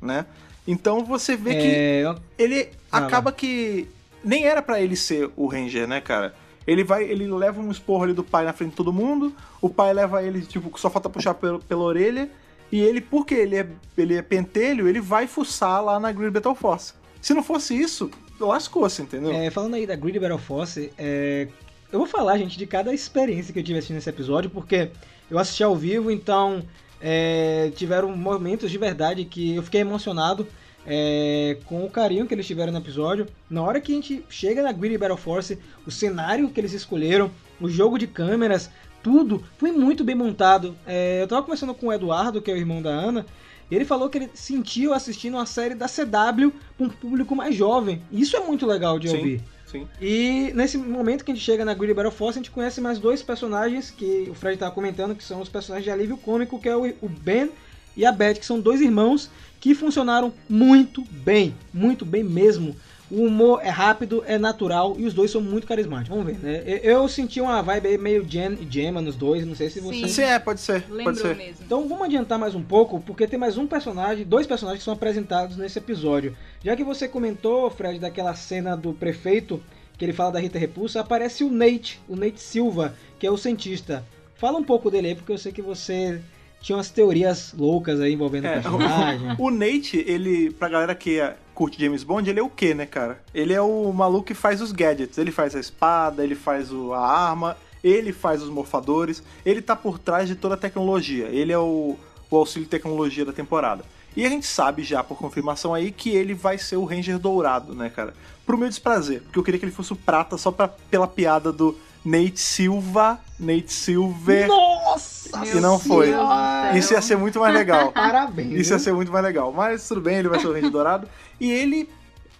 né? Então você vê que é... ele ah, acaba que nem era para ele ser o Ranger, né, cara? Ele vai, ele leva um esporro ali do pai na frente de todo mundo, o pai leva ele, tipo, só falta puxar pela, pela orelha, e ele, porque ele é, ele é pentelho, ele vai fuçar lá na Green Battle Force. Se não fosse isso, lascou-se, entendeu? É, falando aí da Grid Battle Force, é, eu vou falar, gente, de cada experiência que eu tive assistindo esse episódio, porque eu assisti ao vivo, então é, tiveram momentos de verdade que eu fiquei emocionado é, com o carinho que eles tiveram no episódio. Na hora que a gente chega na Grid Battle Force, o cenário que eles escolheram, o jogo de câmeras, tudo foi muito bem montado. É, eu tava conversando com o Eduardo, que é o irmão da Ana, e ele falou que ele sentiu assistindo uma série da CW com um público mais jovem. Isso é muito legal de sim, ouvir. Sim. E nesse momento que a gente chega na Grid Battle Force, a gente conhece mais dois personagens que o Fred estava comentando, que são os personagens de alívio cômico, que é o Ben e a Beth, que são dois irmãos que funcionaram muito bem, muito bem mesmo o humor é rápido, é natural e os dois são muito carismáticos. Vamos ver, né? Eu senti uma vibe meio Jen e Gemma nos dois, não sei se você. Sim, Sim é, pode ser. Lembrou pode ser. mesmo. Então vamos adiantar mais um pouco, porque tem mais um personagem, dois personagens que são apresentados nesse episódio. Já que você comentou, Fred, daquela cena do prefeito que ele fala da Rita Repulsa, aparece o Nate, o Nate Silva, que é o cientista. Fala um pouco dele aí, porque eu sei que você tinha umas teorias loucas aí envolvendo é, o personagem. O, o Nate, ele, pra galera que é curte James Bond, ele é o quê, né, cara? Ele é o maluco que faz os gadgets. Ele faz a espada, ele faz o, a arma, ele faz os morfadores, ele tá por trás de toda a tecnologia. Ele é o, o auxílio tecnologia da temporada. E a gente sabe já, por confirmação aí, que ele vai ser o Ranger Dourado, né, cara? Pro meu desprazer, porque eu queria que ele fosse o prata só pra, pela piada do Nate Silva, Nate Silver. Nossa! E não foi. Isso ia ser muito mais legal. Parabéns. Isso ia ser muito mais legal. Mas tudo bem, ele vai ser o Ranger Dourado. E ele,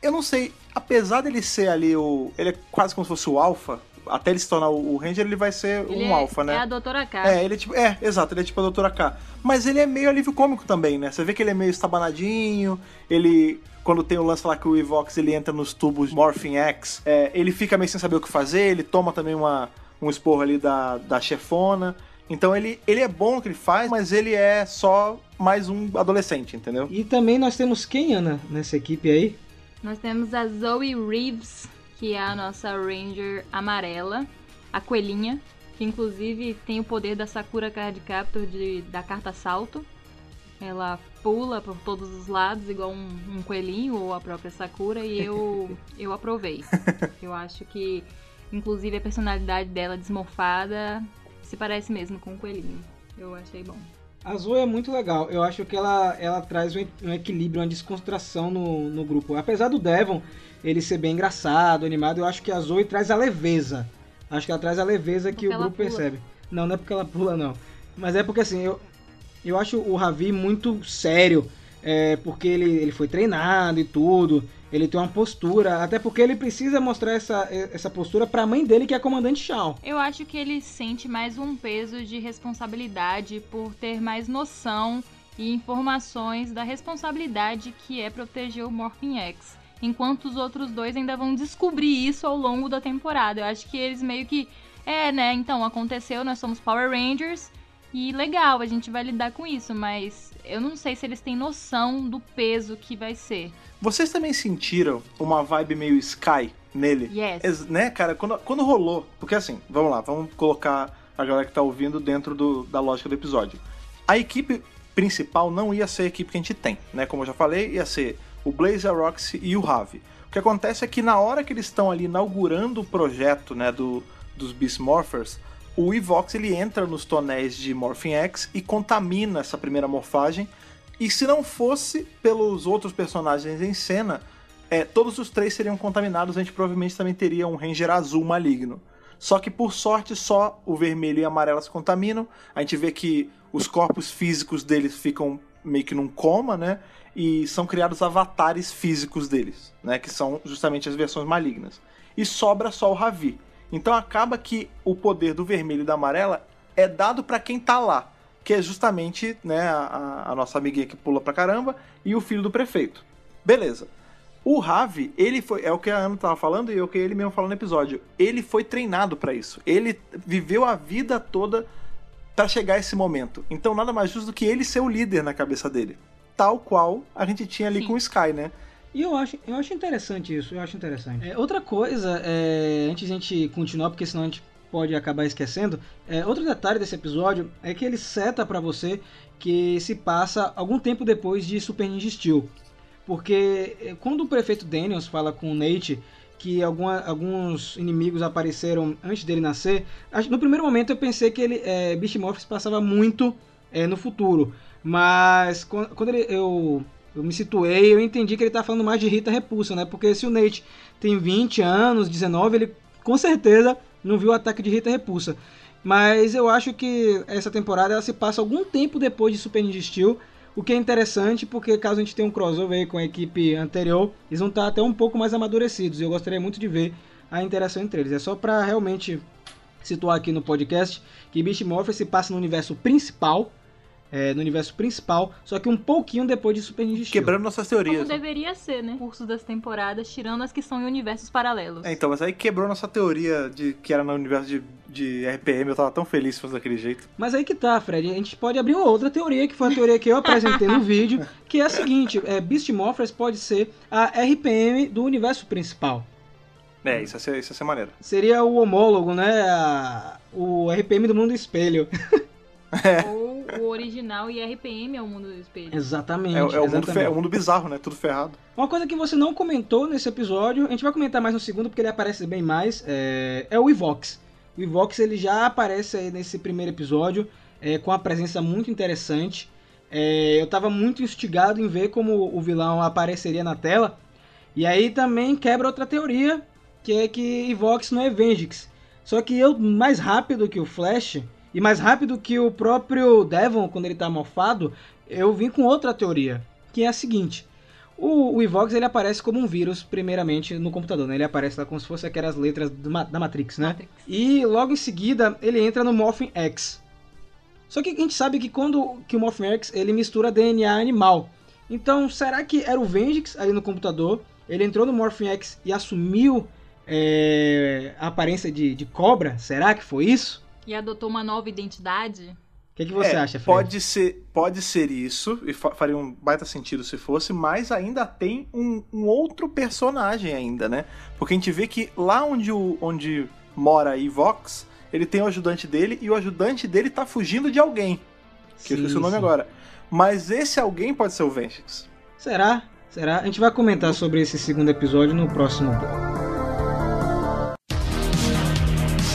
eu não sei, apesar dele ser ali o. Ele é quase como se fosse o Alpha. Até ele se tornar o Ranger, ele vai ser ele um é, alfa, né? É a Doutora K. É, ele é tipo. É, exato, ele é tipo a Doutora K. Mas ele é meio alívio cômico também, né? Você vê que ele é meio estabanadinho, ele quando tem o lance lá que o Evox ele entra nos tubos Morphing X, é, ele fica meio sem saber o que fazer, ele toma também uma, um esporro ali da, da chefona. Então ele, ele é bom no que ele faz, mas ele é só mais um adolescente, entendeu? E também nós temos quem, Ana, nessa equipe aí? Nós temos a Zoe Reeves, que é a nossa Ranger amarela, a coelhinha, que inclusive tem o poder da Sakura Card Captor de, da carta salto. Ela pula por todos os lados, igual um, um coelhinho ou a própria Sakura, e eu, eu aprovei. Eu acho que, inclusive, a personalidade dela desmorfada se parece mesmo com o coelhinho. Eu achei bom. A Zoe é muito legal. Eu acho que ela, ela traz um equilíbrio, uma descontração no, no grupo. Apesar do Devon ele ser bem engraçado, animado, eu acho que a Zoe traz a leveza. Acho que ela traz a leveza porque que o grupo pula. percebe. Não, não é porque ela pula, não. Mas é porque assim, eu, eu acho o Ravi muito sério, é, porque ele, ele foi treinado e tudo, ele tem uma postura, até porque ele precisa mostrar essa, essa postura para a mãe dele, que é a comandante Shaw. Eu acho que ele sente mais um peso de responsabilidade por ter mais noção e informações da responsabilidade que é proteger o Morphin X. Enquanto os outros dois ainda vão descobrir isso ao longo da temporada. Eu acho que eles meio que. É, né? Então, aconteceu, nós somos Power Rangers e legal, a gente vai lidar com isso, mas eu não sei se eles têm noção do peso que vai ser. Vocês também sentiram uma vibe meio Sky nele? Yes. né, cara? Quando, quando rolou. Porque assim, vamos lá, vamos colocar a galera que tá ouvindo dentro do, da lógica do episódio. A equipe principal não ia ser a equipe que a gente tem, né? Como eu já falei, ia ser o Blaze, a Roxy e o Ravi. O que acontece é que na hora que eles estão ali inaugurando o projeto, né, do, dos Beast Morphers, o Evox ele entra nos tonéis de Morphin X e contamina essa primeira morfagem. E se não fosse pelos outros personagens em cena, é, todos os três seriam contaminados, a gente provavelmente também teria um Ranger azul maligno. Só que por sorte só o vermelho e amarelo se contaminam. A gente vê que os corpos físicos deles ficam meio que num coma, né? E são criados avatares físicos deles, né? Que são justamente as versões malignas. E sobra só o Ravi. Então acaba que o poder do vermelho e da amarela é dado para quem tá lá, que é justamente né, a, a, nossa amiguinha que pula pra caramba e o filho do prefeito. Beleza. O Ravi, ele foi, é o que a Ana tava falando e é o que ele mesmo falou no episódio. Ele foi treinado para isso. Ele viveu a vida toda para chegar a esse momento. Então nada mais justo do que ele ser o líder na cabeça dele. Tal qual a gente tinha ali Sim. com o Sky, né? E eu acho, eu acho interessante isso, eu acho interessante. É, outra coisa, é, antes de a gente continuar, porque senão a gente pode acabar esquecendo, é, outro detalhe desse episódio é que ele seta para você que se passa algum tempo depois de Super Ninja Steel. Porque é, quando o prefeito Daniels fala com o Nate que alguma, alguns inimigos apareceram antes dele nascer, no primeiro momento eu pensei que ele, é, Beast passava muito é, no futuro. Mas quando, quando ele, eu eu me situei, eu entendi que ele tá falando mais de Rita Repulsa, né? Porque se o Nate tem 20 anos, 19, ele com certeza não viu o ataque de Rita Repulsa. Mas eu acho que essa temporada ela se passa algum tempo depois de Super Ninja Steel, o que é interessante porque caso a gente tenha um crossover com a equipe anterior, eles vão estar até um pouco mais amadurecidos. E eu gostaria muito de ver a interação entre eles. É só para realmente situar aqui no podcast que Beast Morpher se passa no universo principal, é, no universo principal, só que um pouquinho depois de Super Ninja Steel. Quebrando nossas teorias. Como deveria ser, né? Cursos das temporadas, tirando as que são em universos paralelos. É, então, mas aí quebrou nossa teoria de que era no universo de, de RPM, eu tava tão feliz se fosse daquele jeito. Mas aí que tá, Fred, a gente pode abrir uma outra teoria, que foi a teoria que eu apresentei no vídeo, que é a seguinte, é, Beast Morphers pode ser a RPM do universo principal. É, isso ia ser, isso ia ser maneiro. Seria o homólogo, né? A, o RPM do mundo espelho. É. Ou o original e RPM é o mundo do espelho. Exatamente. É, é, o, Mundo é o mundo bizarro, né? Tudo ferrado. Uma coisa que você não comentou nesse episódio, a gente vai comentar mais no segundo porque ele aparece bem mais, é, é o Evox. O Evox ele já aparece aí nesse primeiro episódio é, com uma presença muito interessante. É, eu estava muito instigado em ver como o vilão apareceria na tela. E aí também quebra outra teoria, que é que Evox não é Vengix. Só que eu, mais rápido que o Flash, e mais rápido que o próprio Devon, quando ele está mofado, eu vim com outra teoria, que é a seguinte. O, o Evox ele aparece como um vírus, primeiramente, no computador, né? Ele aparece lá como se fosse aquelas letras do, da Matrix, né? Matrix. E logo em seguida ele entra no Morphin X. Só que a gente sabe que quando que o Morphin X ele mistura DNA animal. Então, será que era o Vengix ali no computador? Ele entrou no Morphin X e assumiu é, a aparência de, de cobra? Será que foi isso? E adotou uma nova identidade? O que, que você é, acha, Fred? Pode ser, pode ser isso, e faria um baita sentido se fosse, mas ainda tem um, um, outro personagem ainda, né? Porque a gente vê que lá onde, o, onde mora Evox, ele tem o ajudante dele, e o ajudante dele tá fugindo de alguém. Que sim, eu esqueci o nome agora. Mas esse alguém pode ser o Vengeance. Será? Será? A gente vai comentar sobre esse segundo episódio no próximo bloco.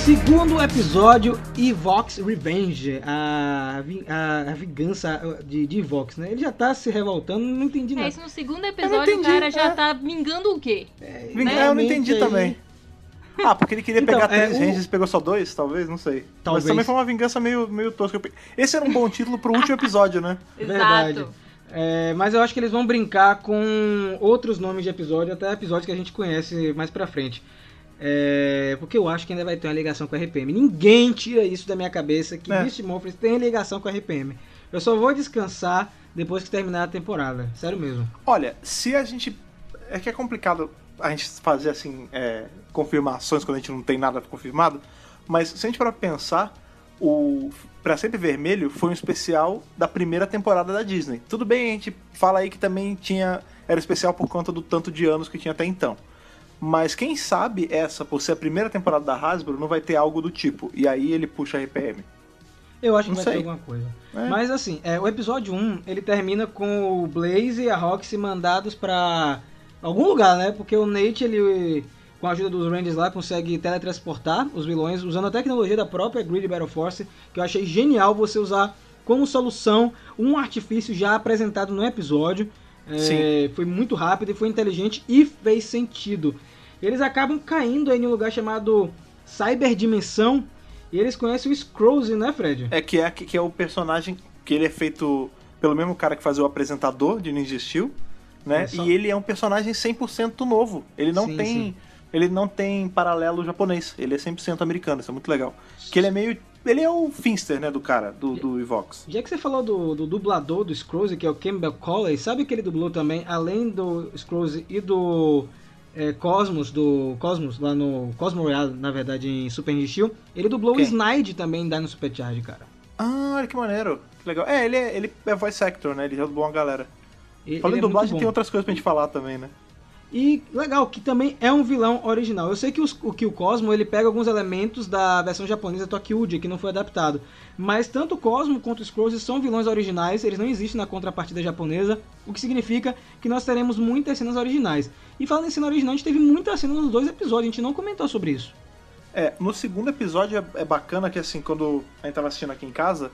Segundo episódio, Evox Revenge, a, a, a vingança de, de Evox, né? Ele já tá se revoltando, não entendi é, nada. É isso no segundo episódio, entendi, o cara já é. tá vingando o quê? É, né? Eu não entendi aí... também. Ah, porque ele queria então, pegar três é, ranges e pegou só dois, talvez, não sei. Talvez. Mas também foi uma vingança meio, meio tosca. Esse era um bom título pro último episódio, né? Verdade. É, mas eu acho que eles vão brincar com outros nomes de episódio, até episódios que a gente conhece mais pra frente. É, porque eu acho que ainda vai ter uma ligação com a RPM. Ninguém tira isso da minha cabeça que é. Beast Morphers tem ligação com a RPM. Eu só vou descansar depois que terminar a temporada. Sério mesmo. Olha, se a gente. É que é complicado a gente fazer assim. É, confirmações quando a gente não tem nada confirmado. Mas se a gente para pensar, o Pra Sempre Vermelho foi um especial da primeira temporada da Disney. Tudo bem, a gente fala aí que também tinha. Era especial por conta do tanto de anos que tinha até então. Mas quem sabe essa, por ser a primeira temporada da Hasbro, não vai ter algo do tipo. E aí ele puxa a RPM. Eu acho que não vai sei. ter alguma coisa. É. Mas assim, é, o episódio 1, ele termina com o Blaze e a Roxy mandados pra algum lugar, né? Porque o Nate, ele... com a ajuda dos Rangers lá, consegue teletransportar os vilões usando a tecnologia da própria Grid Battle Force, que eu achei genial você usar como solução um artifício já apresentado no episódio. É, foi muito rápido e foi inteligente e fez sentido. Eles acabam caindo em um lugar chamado Cyberdimensão e eles conhecem o Scrooge, né, Fred? É que é que é o personagem que ele é feito pelo mesmo cara que fazia o apresentador de Ninja Steel, né? Só... E ele é um personagem 100% novo. Ele não sim, tem sim. ele não tem paralelo japonês. Ele é 100% americano, isso é muito legal. Que ele é meio ele é o Finster, né, do cara, do, do Evox. Já que você falou do, do dublador do Scrooge, que é o Campbell Colley, sabe que ele dublou também, além do Scrooge e do é, Cosmos, do Cosmos, lá no Cosmo Royale, na verdade, em Super Steel, ele dublou Quem? o Snide também em Dino Supercharge, cara. Ah, olha que maneiro. Que legal. É, ele é, ele é voice actor, né? Ele já dublou uma galera. Falando em é dublagem, tem outras coisas pra gente falar também, né? E legal, que também é um vilão original. Eu sei que, os, o, que o Cosmo ele pega alguns elementos da versão japonesa Tokyuji, que não foi adaptado. Mas tanto o Cosmo quanto os Scrolls são vilões originais, eles não existem na contrapartida japonesa, o que significa que nós teremos muitas cenas originais. E falando em cena original, a gente teve muitas cenas nos dois episódios, a gente não comentou sobre isso. É, no segundo episódio é, é bacana que assim, quando a gente tava assistindo aqui em casa,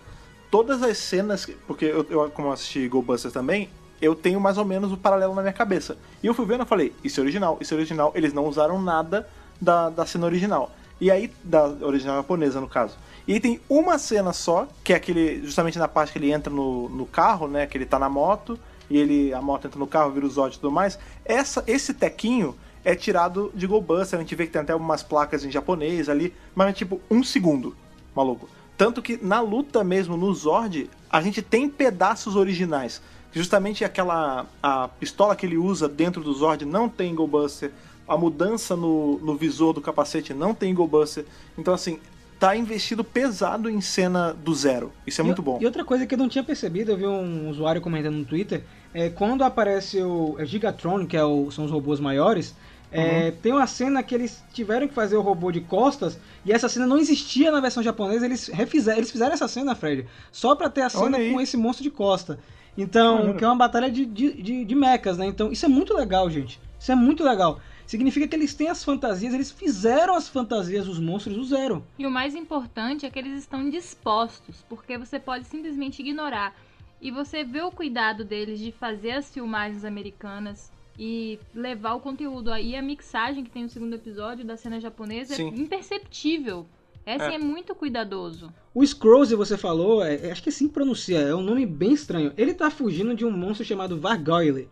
todas as cenas, porque eu, eu como assisti Goldbusters também, eu tenho mais ou menos o paralelo na minha cabeça. E eu fui vendo e falei, isso é original, isso é original. Eles não usaram nada da, da cena original. E aí, da original japonesa, no caso. E aí tem uma cena só, que é aquele, justamente na parte que ele entra no, no carro, né? Que ele tá na moto, e ele, a moto entra no carro, vira o Zod e tudo mais. Essa, esse tequinho é tirado de Goldbuster. A gente vê que tem até umas placas em japonês ali, mas é tipo um segundo, maluco. Tanto que na luta mesmo, no Zord, a gente tem pedaços originais justamente aquela a pistola que ele usa dentro do Zord não tem Eagle Buster, a mudança no, no visor do capacete não tem Eagle Buster. Então, assim, tá investido pesado em cena do zero. Isso é e, muito bom. E outra coisa que eu não tinha percebido, eu vi um usuário comentando no Twitter, é quando aparece o é Gigatron, que é o, são os robôs maiores, é, uhum. tem uma cena que eles tiveram que fazer o robô de costas e essa cena não existia na versão japonesa. Eles refizeram, eles fizeram essa cena, Fred, só para ter a cena com esse monstro de costa. Então, que é uma batalha de, de, de, de mechas, né? Então, isso é muito legal, gente. Isso é muito legal. Significa que eles têm as fantasias, eles fizeram as fantasias dos monstros do zero. E o mais importante é que eles estão dispostos, porque você pode simplesmente ignorar. E você vê o cuidado deles de fazer as filmagens americanas e levar o conteúdo aí, a mixagem que tem no segundo episódio da cena japonesa é Sim. é imperceptível esse é. é muito cuidadoso. O Scrolls, você falou, é, é, acho que assim pronuncia, é um nome bem estranho. Ele tá fugindo de um monstro chamado Vargoyle.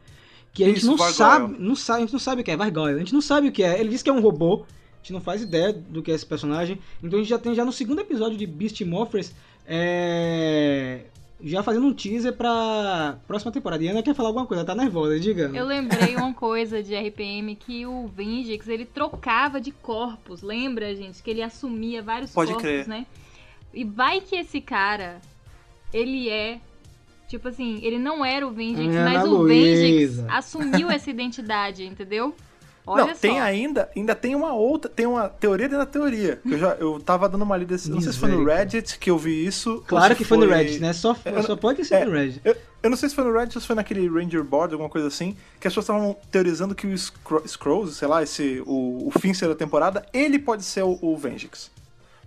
Que a gente Isso, não sabe, não sabe, a gente não sabe o que é Vargoyle. A gente não sabe o que é. Ele diz que é um robô. A gente não faz ideia do que é esse personagem. Então a gente já tem já no segundo episódio de Beast Morphers é, já fazendo um teaser pra próxima temporada. E Ana quer falar alguma coisa, tá nervosa, diga. Eu lembrei uma coisa de RPM que o Vengix, ele trocava de corpos, lembra, gente? Que ele assumia vários Pode corpos, crer. né? E vai que esse cara, ele é Tipo assim, ele não era o Vengix, mas o Vengix assumiu essa identidade, entendeu? Olha não, só. tem ainda, ainda tem uma outra, tem uma teoria dentro da teoria. Eu já eu tava dando uma lida, não sei se foi no Reddit que eu vi isso. Claro que foi... foi no Reddit, né? Só, eu, só pode ser é, no Reddit. Eu, eu, não sei se foi no Reddit ou se foi naquele Ranger Board, alguma coisa assim, que as pessoas estavam teorizando que o Scrolls, sei lá, esse o, o Finster da temporada, ele pode ser o, o Vengix.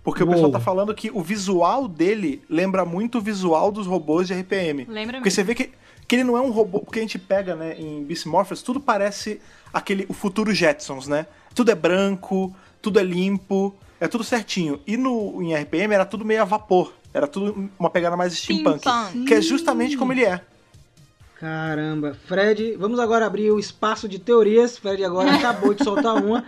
Porque Uou. o pessoal tá falando que o visual dele lembra muito o visual dos robôs de RPM. Lembra Porque mesmo. você vê que, que ele não é um robô, porque a gente pega, né, em Beast Morphers, tudo parece aquele o futuro Jetsons, né? Tudo é branco, tudo é limpo, é tudo certinho. E no em RPM era tudo meio a vapor, era tudo uma pegada mais steampunk, que é justamente como ele é. Caramba, Fred, vamos agora abrir o espaço de teorias. Fred agora acabou de soltar uma.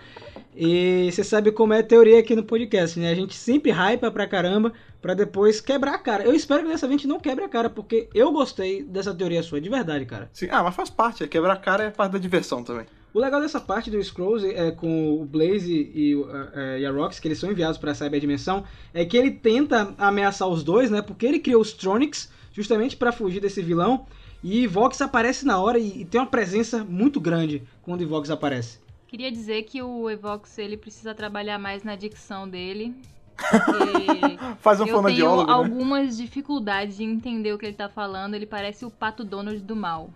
E você sabe como é a teoria aqui no podcast, né? A gente sempre hypa pra caramba pra depois quebrar a cara. Eu espero que dessa vez a gente não quebre a cara, porque eu gostei dessa teoria sua, de verdade, cara. Sim, ah, mas faz parte, é quebrar a cara é parte da diversão também. O legal dessa parte do Scrolls é com o Blaze e, uh, e a Rox, que eles são enviados para essa cyberdimensão, é que ele tenta ameaçar os dois, né? Porque ele criou os Tronics justamente para fugir desse vilão. E Vox aparece na hora e, e, tem uma presença muito grande quando o Vox aparece. Queria dizer que o Evox ele precisa trabalhar mais na dicção dele. Faz um eu tenho né? algumas dificuldades de entender o que ele tá falando. Ele parece o Pato Donald do mal.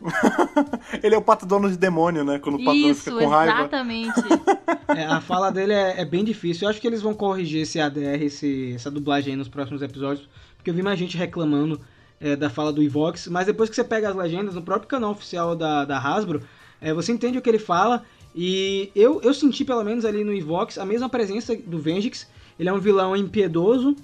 ele é o pato dono de demônio, né? Quando o pato Isso, fica com raiva. exatamente. é, a fala dele é, é, bem difícil. Eu acho que eles vão corrigir esse ADR, esse, essa dublagem aí nos próximos episódios, porque eu vi mais gente reclamando é, da fala do Ivox, mas depois que você pega as legendas no próprio canal oficial da, da Hasbro, é, você entende o que ele fala, e eu, eu senti pelo menos ali no Ivox a mesma presença do Vengix. Ele é um vilão impiedoso,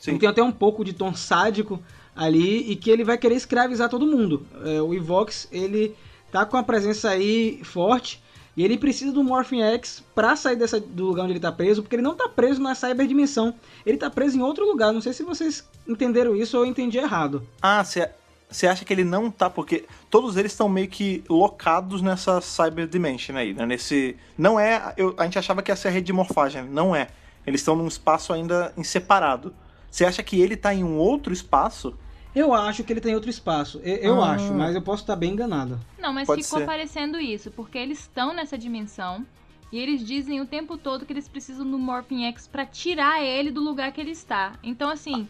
Sim. tem até um pouco de tom sádico ali, e que ele vai querer escravizar todo mundo. É, o Ivox, ele tá com a presença aí forte, e ele precisa do Morphin X pra sair dessa, do lugar onde ele tá preso, porque ele não tá preso na cyberdimensão. Ele tá preso em outro lugar. Não sei se vocês entenderam isso ou eu entendi errado. Ah, você acha que ele não tá, porque todos eles estão meio que locados nessa Cyber Dimension aí, né? Nesse. Não é. Eu, a gente achava que ia ser a rede de morfagem, não é. Eles estão num espaço ainda separado. Você acha que ele tá em um outro espaço? Eu acho que ele tem outro espaço. Eu, eu ah. acho, mas eu posso estar bem enganado. Não, mas Pode ficou ser. parecendo isso, porque eles estão nessa dimensão e eles dizem o tempo todo que eles precisam do Morphing X para tirar ele do lugar que ele está. Então, assim,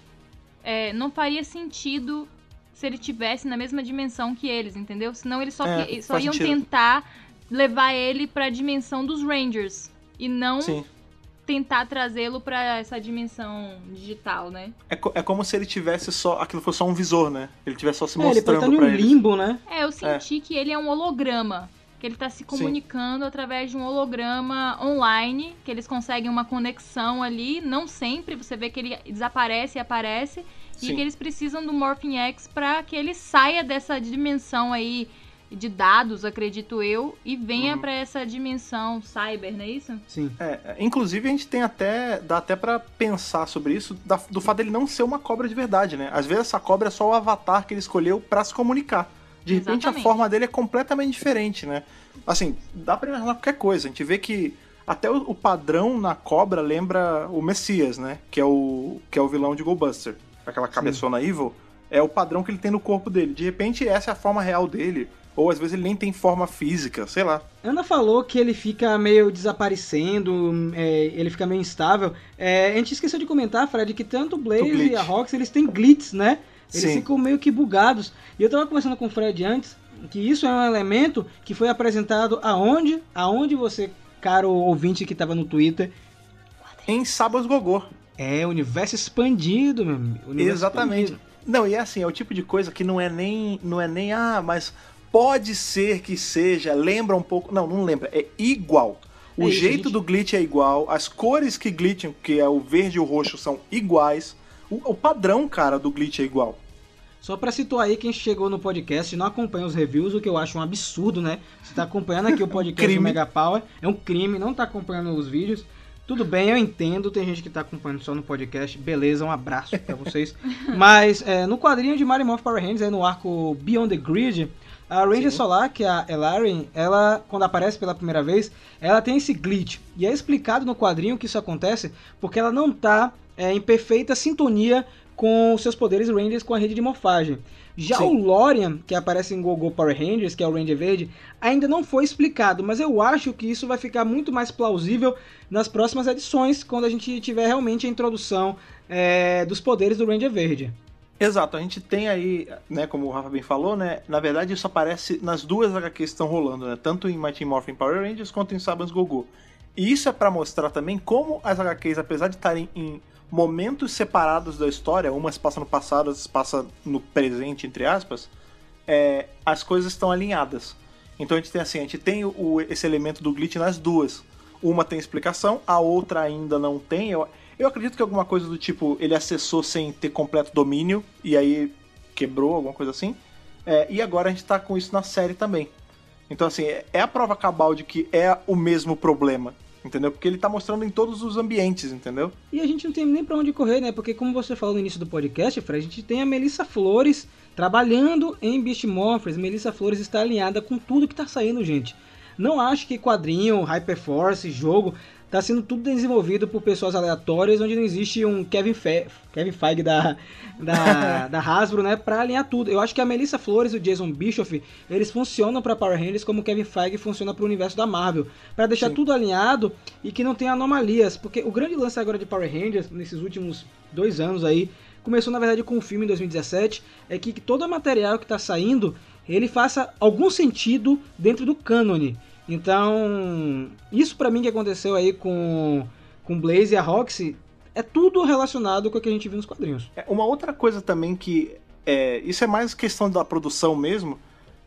é, não faria sentido se ele tivesse na mesma dimensão que eles, entendeu? Senão eles só, é, só iam sentido. tentar levar ele para a dimensão dos Rangers e não Sim tentar trazê-lo para essa dimensão digital, né? É, é como se ele tivesse só. Aquilo fosse só um visor, né? Ele tivesse só se mostrando. É, ele estar em um limbo, né? É, eu senti é. que ele é um holograma. Que ele tá se comunicando Sim. através de um holograma online, que eles conseguem uma conexão ali, não sempre, você vê que ele desaparece e aparece, Sim. e que eles precisam do Morphing X para que ele saia dessa dimensão aí de dados, acredito eu, e venha uhum. para essa dimensão cyber, não é isso? Sim. É, é, inclusive a gente tem até dá até para pensar sobre isso da, do fato dele não ser uma cobra de verdade, né? Às vezes essa cobra é só o avatar que ele escolheu para se comunicar. De repente Exatamente. a forma dele é completamente diferente, né? Assim, dá para imaginar qualquer coisa. A gente vê que até o, o, padrão na cobra lembra o Messias, né? Que é o que é o vilão de Goldbuster, aquela cabeçona Sim. evil. É o padrão que ele tem no corpo dele. De repente essa é a forma real dele ou às vezes ele nem tem forma física, sei lá. Ana falou que ele fica meio desaparecendo, é, ele fica meio instável. É, a gente esqueceu de comentar, Fred, que tanto o Blaze e a Rox, eles têm glitch, né? Eles Sim. ficam meio que bugados. E eu tava conversando com o Fred antes, que isso é um elemento que foi apresentado aonde? Aonde você, caro ouvinte que tava no Twitter? Em Sábados Gogô. É, universo expandido, meu amigo. Exatamente. Expandido. Não, e é assim, é o tipo de coisa que não é nem, não é nem, ah, mas Pode ser que seja, lembra um pouco. Não, não lembra, é igual. O é jeito do glitch é igual, as cores que glitcham, que é o verde e o roxo, são iguais. O, o padrão, cara, do glitch é igual. Só para situar aí quem chegou no podcast e não acompanha os reviews, o que eu acho um absurdo, né? Você tá acompanhando aqui o podcast do Mega Power, é um crime, não tá acompanhando os vídeos. Tudo bem, eu entendo, tem gente que tá acompanhando só no podcast, beleza, um abraço para vocês. Mas é, no quadrinho de Mario Morph Power Rangers, é no arco Beyond the Grid, a Ranger Sim. Solar, que é a Elaren, ela, quando aparece pela primeira vez, ela tem esse glitch. E é explicado no quadrinho que isso acontece porque ela não está é, em perfeita sintonia com seus poderes Rangers com a rede de morfagem. Já Sim. o Lorian, que aparece em Gogo Power Rangers, que é o Ranger Verde, ainda não foi explicado, mas eu acho que isso vai ficar muito mais plausível nas próximas edições, quando a gente tiver realmente a introdução é, dos poderes do Ranger Verde. Exato, a gente tem aí, né, como o Rafa bem falou, né, na verdade isso aparece nas duas HQs que estão rolando, né, tanto em Mighty Morphin Power Rangers quanto em Sabans Gogo. E isso é para mostrar também como as HQs, apesar de estarem em momentos separados da história, umas passam no passado, outras passam no presente, entre aspas, é, as coisas estão alinhadas. Então a gente tem assim, a gente tem o, esse elemento do glitch nas duas. Uma tem explicação, a outra ainda não tem. Eu, eu acredito que alguma coisa do tipo, ele acessou sem ter completo domínio e aí quebrou, alguma coisa assim. É, e agora a gente tá com isso na série também. Então, assim, é a prova cabal de que é o mesmo problema, entendeu? Porque ele tá mostrando em todos os ambientes, entendeu? E a gente não tem nem pra onde correr, né? Porque, como você falou no início do podcast, Fred, a gente tem a Melissa Flores trabalhando em Beast Morphers. Melissa Flores está alinhada com tudo que tá saindo, gente. Não acho que quadrinho, Hyperforce, jogo tá sendo tudo desenvolvido por pessoas aleatórias, onde não existe um Kevin, Fe Kevin Feige da, da, da Hasbro, né, pra alinhar tudo. Eu acho que a Melissa Flores e o Jason Bischoff, eles funcionam para Power Rangers como o Kevin Feige funciona para o universo da Marvel, para deixar Sim. tudo alinhado e que não tenha anomalias, porque o grande lance agora de Power Rangers, nesses últimos dois anos aí, começou na verdade com o filme em 2017, é que todo o material que está saindo ele faça algum sentido dentro do cânone. Então, isso para mim que aconteceu aí com com Blaze e a Roxy é tudo relacionado com o que a gente viu nos quadrinhos. É, uma outra coisa também que é, isso é mais questão da produção mesmo,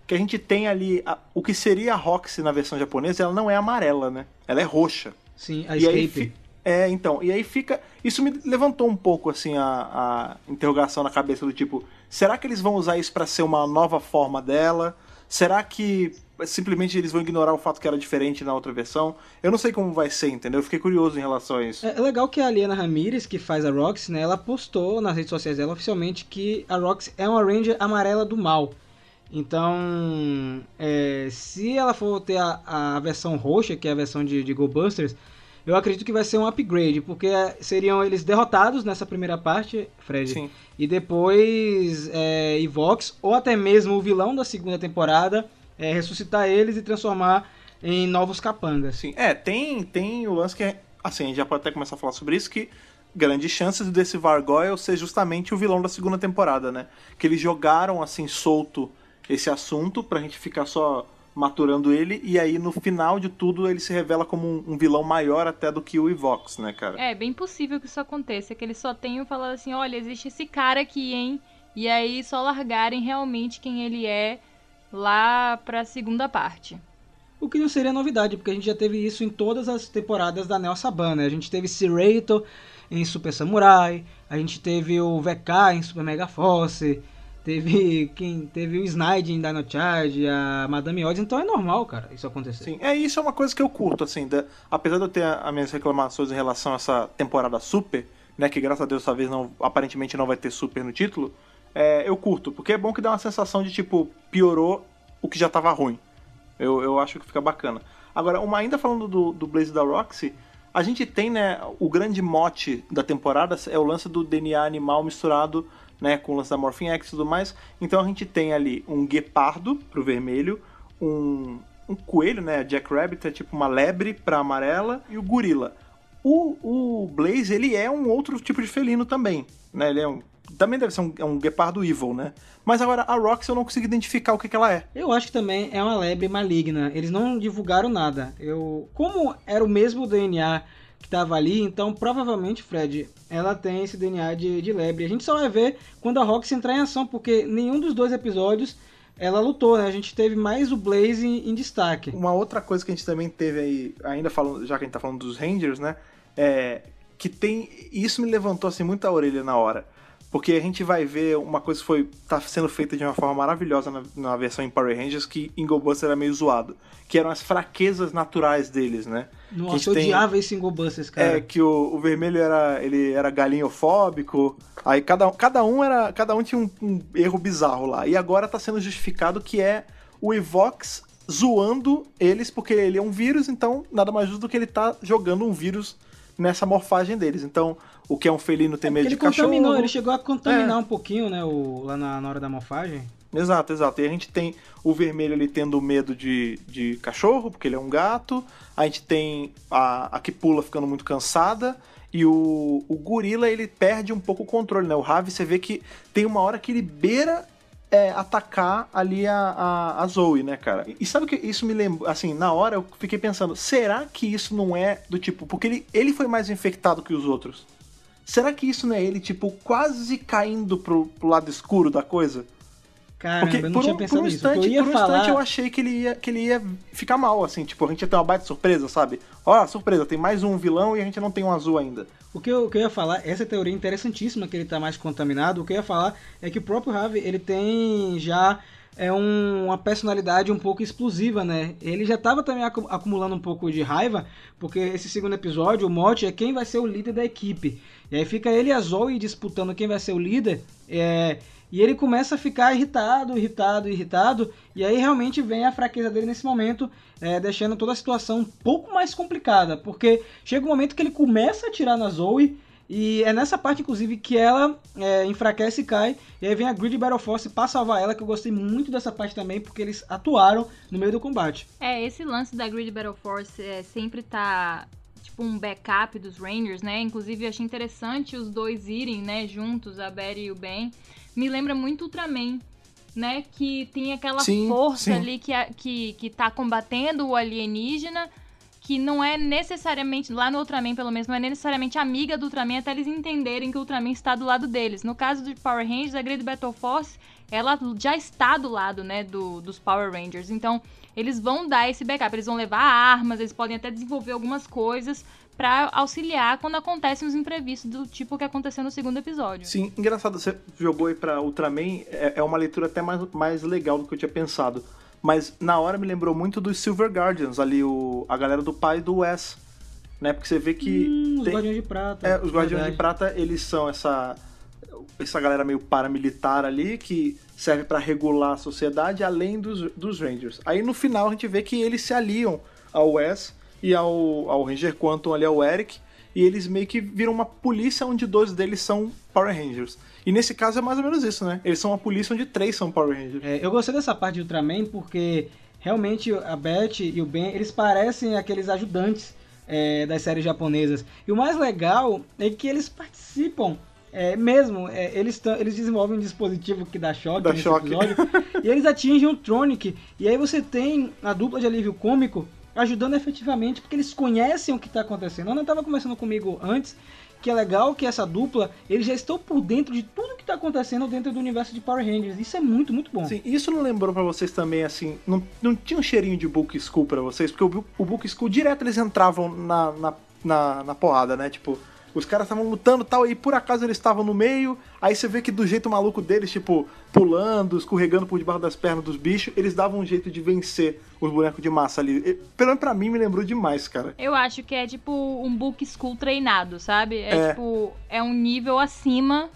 que a gente tem ali a, o que seria a Roxy na versão japonesa, ela não é amarela, né? Ela é roxa. Sim, a e Escape. Aí, é, então, e aí fica. Isso me levantou um pouco, assim, a, a interrogação na cabeça do tipo: será que eles vão usar isso para ser uma nova forma dela? Será que simplesmente eles vão ignorar o fato que era diferente na outra versão? Eu não sei como vai ser, entendeu? Eu fiquei curioso em relação a isso. É, é legal que a Aliena Ramirez, que faz a Roxy, né, ela postou nas redes sociais dela oficialmente que a Roxy é uma Ranger amarela do mal. Então, é, se ela for ter a, a, versão roxa, que é a versão de, de Go Busters, eu acredito que vai ser um upgrade, porque seriam eles derrotados nessa primeira parte, Fred, Sim. e depois é, Evox, ou até mesmo o vilão da segunda temporada, é, ressuscitar eles e transformar em novos capangas. Sim, é, tem, tem o lance que, é, assim, a gente já pode até começar a falar sobre isso, que grandes chances desse Vargoyle ser justamente o vilão da segunda temporada, né? Que eles jogaram, assim, solto esse assunto pra gente ficar só maturando ele, e aí no final de tudo ele se revela como um, um, vilão maior até do que o Evox, né, cara? É, bem possível que isso aconteça, que eles só tenham falado assim, olha, existe esse cara aqui, hein? E aí só largarem realmente quem ele é lá pra segunda parte. O que não seria novidade, porque a gente já teve isso em todas as temporadas da Nel Saban, né? A gente teve Sirato em Super Samurai, a gente teve o VK em Super Mega Force, Teve quem teve o Snide em Dino Charge, a Madame Oz, então é normal, cara, isso acontecer. Sim, é isso é uma coisa que eu curto, assim, da, apesar de eu ter as minhas reclamações em relação a essa temporada super, né, que graças a Deus talvez não, aparentemente não vai ter super no título, é, eu curto, porque é bom que dá uma sensação de tipo, piorou o que já tava ruim. Eu, eu acho que fica bacana. Agora, uma, ainda falando do, do Blaze da Roxy, a gente tem, né, o grande mote da temporada é o lance do DNA animal misturado né, com o lance da Morphin X e tudo mais. Então a gente tem ali um guepardo pro vermelho, um, um coelho, né, Jack Rabbit é tipo uma lebre pra amarela e o gorila. O, o Blaze, ele é um outro tipo de felino também, né, ele é um também deve ser um, é um guepardo evil, né? Mas agora a Rox eu não consigo identificar o que, que, ela é. Eu acho que também é uma lebre maligna. Eles não divulgaram nada. Eu, como era o mesmo DNA que estava ali. Então, provavelmente, Fred, ela tem esse DNA de, de lebre. A gente só vai ver quando a Roxy entrar em ação, porque nenhum dos dois episódios ela lutou, né? A gente teve mais o Blaze em, em, destaque. Uma outra coisa que a gente também teve aí, ainda falando, já que a gente tá falando dos Rangers, né? É, que tem. Isso me levantou assim muita orelha na hora. Porque a gente vai ver uma coisa que foi tá sendo feita de uma forma maravilhosa na, na versão em Power Rangers, que em GoBuster era meio zoado. Que eram as fraquezas naturais deles, né? Nossa, eu tem, odiava esse em GoBusters, cara. É, que o, o, vermelho era, ele era galinhofóbico. Aí cada, cada um era. Cada um tinha um, um erro bizarro lá. E agora tá sendo justificado que é o Evox zoando eles, porque ele é um vírus, então nada mais justo do que ele tá jogando um vírus nessa morfagem deles. Então, o que é um felino tem é medo de ele cachorro. Contaminou, ele chegou a contaminar é. um pouquinho, né, o, lá na, na hora da morfagem. Exato, exato. E a gente tem o vermelho ali tendo medo de, de cachorro, porque ele é um gato. A gente tem a, a que pula ficando muito cansada. E o, o gorila, ele perde um pouco o controle, né? O Ravi, você vê que tem uma hora que ele beira é, atacar ali a, a, a, Zoe, né, cara? E sabe o que isso me lembra? Assim, na hora eu fiquei pensando, será que isso não é do tipo. Porque ele, ele foi mais infectado que os outros. Será que isso não é ele, tipo, quase caindo pro, pro lado escuro da coisa? Caramba, Porque eu não tinha um, pensado por um instante, nisso. Eu por um falar... instante eu achei que ele, ia, que ele ia ficar mal, assim. Tipo, a gente ia ter uma baita surpresa, sabe? Ó, surpresa, tem mais um vilão e a gente não tem um azul ainda. O que, eu, o que eu ia falar, essa teoria interessantíssima que ele tá mais contaminado, o que eu ia falar é que o próprio Ravi, ele tem já é um, uma personalidade um pouco explosiva, né? Ele já estava também acumulando um pouco de raiva, porque esse segundo episódio, o Morty é quem vai ser o líder da equipe. E aí fica ele e a Zoe disputando quem vai ser o líder. É, e ele começa a ficar irritado, irritado, irritado. E aí realmente vem a fraqueza dele nesse momento, é, deixando toda a situação um pouco mais complicada. Porque chega um momento que ele começa a atirar na Zoe. E é nessa parte, inclusive, que ela é, enfraquece e cai. E aí vem a Grid Battle Force para salvar ela, que eu gostei muito dessa parte também, porque eles atuaram no meio do combate. É, esse lance da Grid Battle Force é, sempre tá tipo um backup dos Rangers, né? Inclusive achei interessante os dois irem, né, juntos, a Betty e o Ben. Me lembra muito Ultraman. né? Que tem aquela sim, força sim. ali que, que, que tá combatendo o alienígena, que não é necessariamente, lá no Ultraman pelo menos, não é necessariamente amiga do Ultraman até eles entenderem que o Ultraman está do lado deles. No caso do Power Rangers, a Great Battle Force, ela já está do lado, né, do, dos Power Rangers. Então, eles vão dar esse backup, eles vão levar armas, eles podem até desenvolver algumas coisas para auxiliar quando acontecem os imprevistos do tipo que aconteceu no segundo episódio. Sim, engraçado, você jogou aí pra Ultraman, é, é uma leitura até mais, mais legal do que eu tinha pensado. Mas na hora me lembrou muito dos Silver Guardians, ali, o, a galera do pai do Wes. Né? Porque você vê que. Hum, tem, os Guardiões de Prata. É, os Guardiões de Prata, eles são essa. Essa galera meio paramilitar ali que serve para regular a sociedade além dos, dos Rangers. Aí no final a gente vê que eles se aliam ao Wes e ao, ao Ranger Quantum ali ao Eric, e eles meio que viram uma polícia onde dois deles são Power Rangers. E nesse caso é mais ou menos isso, né? Eles são uma polícia onde três são Power Rangers. É, eu gostei dessa parte do Ultraman porque realmente a Beth e o Ben, eles parecem aqueles ajudantes é, das séries japonesas. E o mais legal é que eles participam é, mesmo, é, eles, eles desenvolvem um dispositivo que dá choque dá nesse choque. episódio. e eles atingem o Tronic. E aí você tem a dupla de alívio cômico ajudando efetivamente, porque eles conhecem o que está acontecendo. Ana estava conversando comigo antes que é legal que essa dupla, eles já estão por dentro de tudo que está acontecendo dentro do universo de Power Rangers. Isso é muito, muito bom. Sim, isso não lembrou para vocês também, assim, não, não tinha um cheirinho de Book School para vocês? Porque o, o Book School direto eles entravam na, na, na, na porrada, né? Tipo, os caras estavam lutando tal, e por acaso eles estavam no meio. Aí você vê que do jeito maluco deles, tipo, pulando, escorregando por debaixo das pernas dos bichos, eles davam um jeito de vencer os bonecos de massa ali. E, pelo menos pra mim me lembrou demais, cara. Eu acho que é tipo um book school treinado, sabe? É, é. tipo, é um nível acima,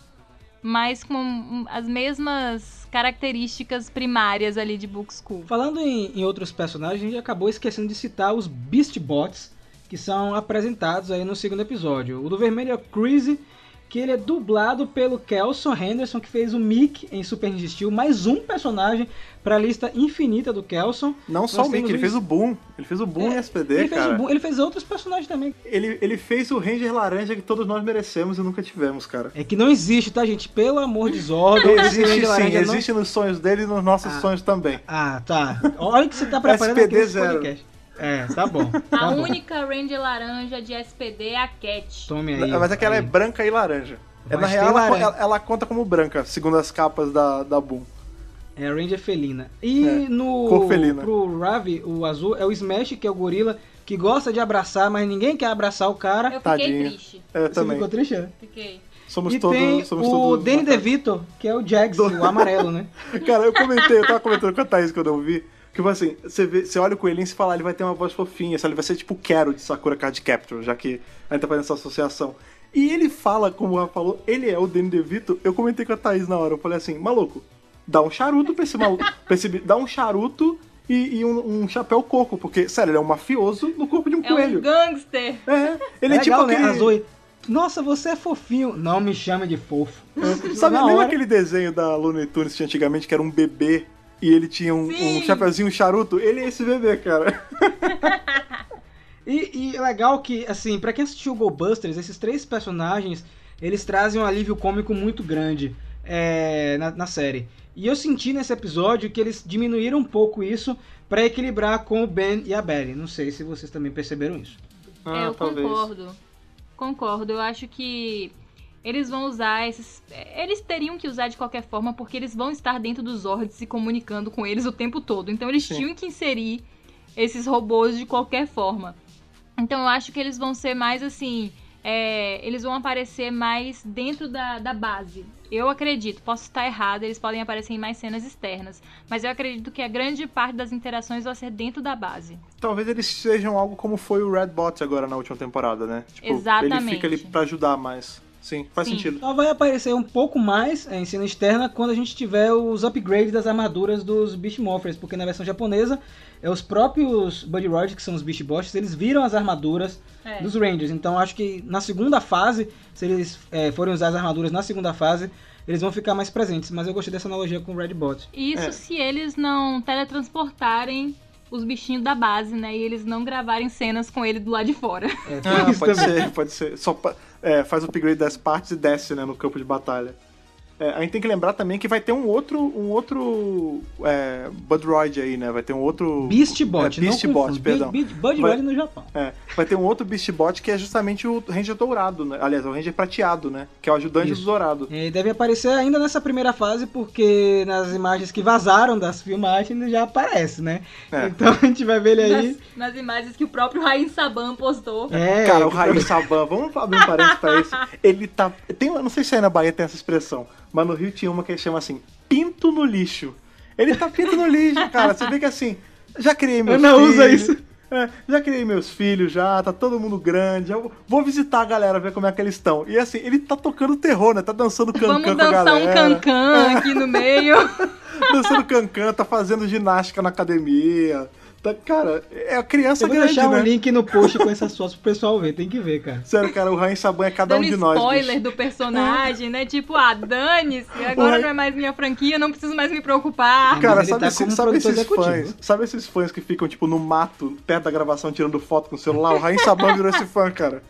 mas com as mesmas características primárias ali de book school. Falando em, em outros personagens, a gente acabou esquecendo de citar os Beast Bots que são apresentados aí no segundo episódio. O do vermelho é o Crazy, que ele é dublado pelo Kelson Henderson, que fez o Mick em Super Ninja Steel, mais um personagem para a lista infinita do Kelson. Não Nós só o Mick, ele fez o Boom. Ele fez o Boom é, em SPD, ele cara. Fez Boom, ele fez outros personagens também. Ele, ele fez o Ranger Laranja que todos nós merecemos e nunca tivemos, cara. É que não existe, tá, gente? Pelo amor de Zod. existe sim, existe nos sonhos dele e nos nossos ah, sonhos também. Ah, tá. Olha o que você tá preparando SPD aqui zero. podcast. É, tá bom. Tá a bom. única Ranger laranja de SPD é a Cat. Tome aí. Mas é que ela é branca e laranja. É, na real, ela, ela, ela, conta como branca, segundo as capas da, da Boom. É a Ranger felina. E é, no. felina. Pro Ravi, o azul, é o Smash, que é o gorila, que gosta de abraçar, mas ninguém quer abraçar o cara. Eu fiquei Tadinho. triste. É, eu Você também. ficou triste? É? Fiquei. Somos e todos, tem somos o todos Danny DeVito, que é o Jax, Do... o amarelo, né? Cara, eu comentei, eu tava comentando com a Thaís quando eu vi. Tipo assim, você, vê, você olha o coelhinho e se fala, ele vai ter uma voz fofinha, sabe? ele vai ser tipo Quero de Sakura Card Capture, já que a gente tá fazendo essa associação. E ele fala, como o Rafa falou, ele é o Danny DeVito. Eu comentei com a Thaís na hora, eu falei assim, maluco, dá um charuto pra esse maluco. pra esse, dá um charuto e, e um, um, chapéu coco, porque, sério, ele é um mafioso no corpo de um é coelho. É um gangster. É, ele é, é tipo legal, né? aquele... Né? A Zoe, nossa, você é fofinho. Não me chame de fofo. É. Sabe, lembra hora... aquele desenho da Looney Tunes que tinha antigamente, que era um bebê e ele tinha um, um chapeuzinho charuto, ele é esse bebê, cara. e, e é legal que, assim, para quem assistiu Busters, esses três personagens, eles trazem um alívio cômico muito grande é, na, na série. E eu senti nesse episódio que eles diminuíram um pouco isso para equilibrar com o Ben e a Belly. Não sei se vocês também perceberam isso. Ah, é, eu talvez. concordo. Concordo. Eu acho que eles vão usar esses. Eles teriam que usar de qualquer forma, porque eles vão estar dentro dos Zords se comunicando com eles o tempo todo. Então eles Sim. tinham que inserir esses robôs de qualquer forma. Então eu acho que eles vão ser mais assim. É, eles vão aparecer mais dentro da, da base. Eu acredito, posso estar errado, eles podem aparecer em mais cenas externas, mas eu acredito que a grande parte das interações vai ser dentro da base. Talvez eles sejam algo como foi o Red Bot agora na última temporada, né? Tipo, Exatamente. Ele fica ali pra ajudar mais. Sim, faz Sim. sentido. Só vai aparecer um pouco mais é, em cena externa quando a gente tiver os upgrades das armaduras dos Beast Morphers, porque na versão japonesa é os próprios Buddy Rogers, que são os Beast Bots, eles viram as armaduras é. dos Rangers. Então acho que na segunda fase, se eles é, forem usar as armaduras na segunda fase, eles vão ficar mais presentes. Mas eu gostei dessa analogia com o Red Bot. Isso é. se eles não teletransportarem os bichinhos da base, né? E eles não gravarem cenas com ele do lado de fora. É, ah, pode ser, pode ser. Só é, faz o upgrade das partes e desce, né, no campo de batalha. É, a gente tem que lembrar também que vai ter um outro, um outro é, Budroid aí, né? Vai ter um outro... Beastbot, é, Beastbot, perdão. Budroid no Japão. É, vai ter um outro Beastbot que é justamente o Ranger Dourado, né? Aliás, o Ranger Prateado, né? Que é o ajudante Isso. do Dourado. E deve aparecer ainda nessa primeira fase, porque nas imagens que vazaram das filmagens ele já aparece, né? É. Então a gente vai ver ele aí... Nas, nas imagens que o próprio Rain Saban postou. É, Cara, o Rain Saban, vamos abrir um parênteses pra isso. Ele tá... Tem, não sei se aí na Bahia tem essa expressão, mas no Rio tinha uma que chama assim, pinto no lixo. Ele tá pinto no lixo, cara. Você vê que assim, já criei meus Eu não filhos. usa isso. É, já criei meus filhos, já, tá todo mundo grande. Eu vou visitar a galera, ver como é que eles estão. E assim, ele tá tocando terror, né? Tá dançando cancan com a galera. Vamos dançar um cancan é. aqui no meio. dançando cancan, tá fazendo ginástica na academia. Tá, cara, é a criança eu vou grande, deixar né? um link no post com essas fotos pro pessoal ver, tem que ver, cara. Sério, cara, o Rain Saban é cada Dando um de nós. spoiler bicho. do personagem, né? Tipo, ah, dane-se, agora não é mais minha franquia, não preciso mais me preocupar. Cara, sabe, tá esse, sabe esses executivo. fãs? Sabe esses fãs que ficam, tipo, no mato, perto da gravação, tirando foto com o celular? O Rain Saban virou esse fã, cara.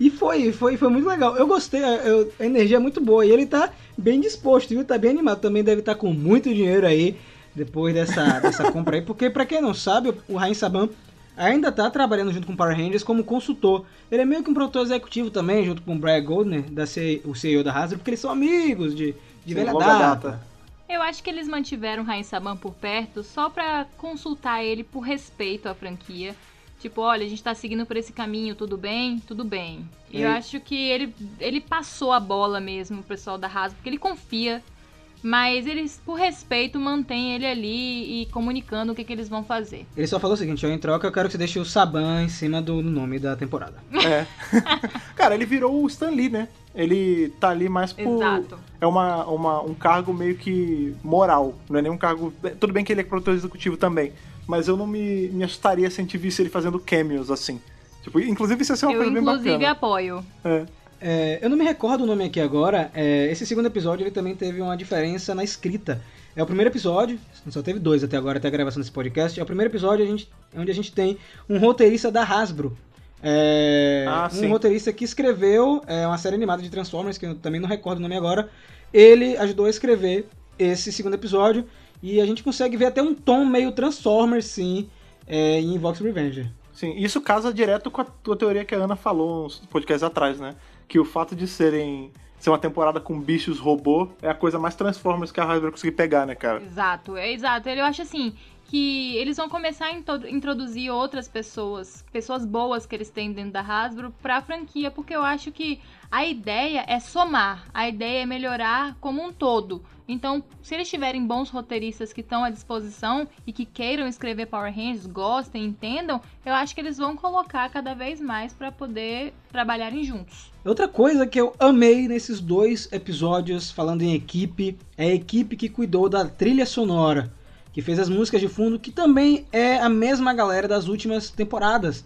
E foi, foi, foi muito legal. Eu gostei, eu, a energia é muito boa. E ele tá bem disposto, viu? Tá bem animado. Também deve estar tá com muito dinheiro aí depois dessa, dessa compra aí, porque para quem não sabe, o Rain Saban ainda está trabalhando junto com o Power Rangers como consultor. Ele é meio que um produtor executivo também, junto com o Brian Goldner, da C, o CEO da Hasbro, porque eles são amigos de, de Sim, velha data. data. Eu acho que eles mantiveram o Rain Saban por perto só para consultar ele por respeito à franquia. Tipo, olha, a gente tá seguindo por esse caminho, tudo bem? Tudo bem. E eu acho que ele, ele passou a bola mesmo pro pessoal da Hasbro, porque ele confia mas eles, por respeito, mantêm ele ali e comunicando o que, que eles vão fazer. Ele só falou o seguinte: em troca eu quero que você deixe o Saban em cima do nome da temporada. É. Cara, ele virou o Stan Lee, né? Ele tá ali mais por. Exato. É uma, uma, um cargo meio que moral. Não é nem um cargo. Tudo bem que ele é produtor executivo também. Mas eu não me, me assustaria se a gente visse ele fazendo cameos assim. Tipo, inclusive isso ia ser uma eu, coisa bem bacana. Inclusive apoio. É. É, eu não me recordo o nome aqui agora. É, esse segundo episódio ele também teve uma diferença na escrita. É o primeiro episódio, só teve dois até agora, até a gravação desse podcast. É o primeiro episódio a gente, onde a gente tem um roteirista da Hasbro. É, ah, um roteirista que escreveu é, uma série animada de Transformers, que eu também não recordo o nome agora. Ele ajudou a escrever esse segundo episódio. E a gente consegue ver até um tom meio Transformers, sim, é, em Vox Revenger. Sim, isso casa direto com a tua teoria que a Ana falou uns podcasts atrás, né? Que o fato de serem ser uma temporada com bichos robô é a coisa mais Transformers que a Hasbro conseguir pegar, né, cara? Exato, é exato. Eu acho assim que eles vão começar a introduzir outras pessoas, pessoas boas que eles têm dentro da Hasbro para a franquia, porque eu acho que a ideia é somar, a ideia é melhorar como um todo. Então, se eles tiverem bons roteiristas que estão à disposição e que queiram escrever Power Rangers, gostem, entendam, eu acho que eles vão colocar cada vez mais para poder trabalharem juntos. Outra coisa que eu amei nesses dois episódios falando em equipe é a equipe que cuidou da trilha sonora, que fez as músicas de fundo, que também é a mesma galera das últimas temporadas.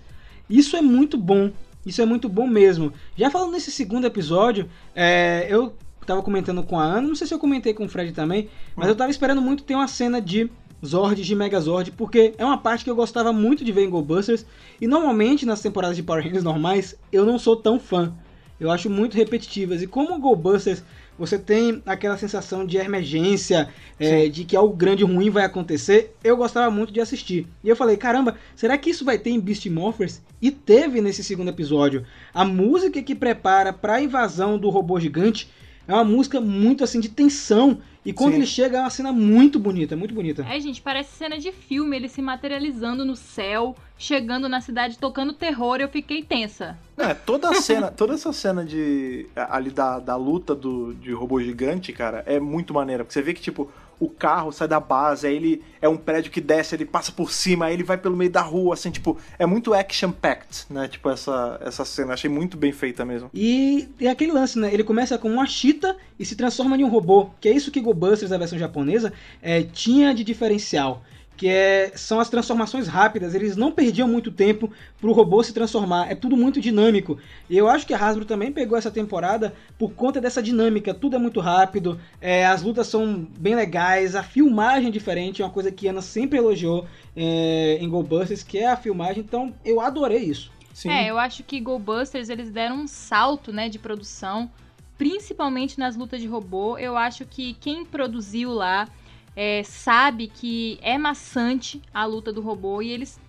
Isso é muito bom. Isso é muito bom mesmo. Já falando nesse segundo episódio, é, eu tava comentando com a Ana, não sei se eu comentei com o Fred também, mas eu tava esperando muito ter uma cena de Zord de Megazord, porque é uma parte que eu gostava muito de ver em GoBusters, e normalmente nas temporadas de Power Rangers normais eu não sou tão fã. Eu acho muito repetitivas, e como o GoBusters você tem aquela sensação de emergência, é, de que algo grande ruim vai acontecer, eu gostava muito de assistir. E eu falei, caramba, será que isso vai ter em Beast Morphers? E teve nesse segundo episódio. A música que prepara para a invasão do robô gigante é uma música muito assim de tensão. E quando Sim. ele chega é uma cena muito bonita, muito bonita. É, gente, parece cena de filme, ele se materializando no céu, chegando na cidade, tocando terror, eu fiquei tensa. É, toda a cena, toda essa cena de ali da, da luta do, de robô gigante, cara, é muito maneira. Porque você vê que, tipo, o carro sai da base, aí ele é um prédio que desce, ele passa por cima, aí ele vai pelo meio da rua, assim, tipo, é muito action-packed, né? Tipo, essa, essa cena, achei muito bem feita mesmo. E é aquele lance, né? Ele começa com uma chita e se transforma em um robô, que é isso que Go Busters, a versão japonesa, é, tinha de diferencial que é, são as transformações rápidas. Eles não perdiam muito tempo para o robô se transformar. É tudo muito dinâmico. E eu acho que a Hasbro também pegou essa temporada por conta dessa dinâmica. Tudo é muito rápido, é, as lutas são bem legais, a filmagem é diferente, é uma coisa que Ana sempre elogiou é, em GoBusters, que é a filmagem. Então eu adorei isso. Sim. É, eu acho que GoBusters eles deram um salto né, de produção principalmente nas lutas de robô. Eu acho que quem produziu lá é, sabe que é maçante a luta do robô e eles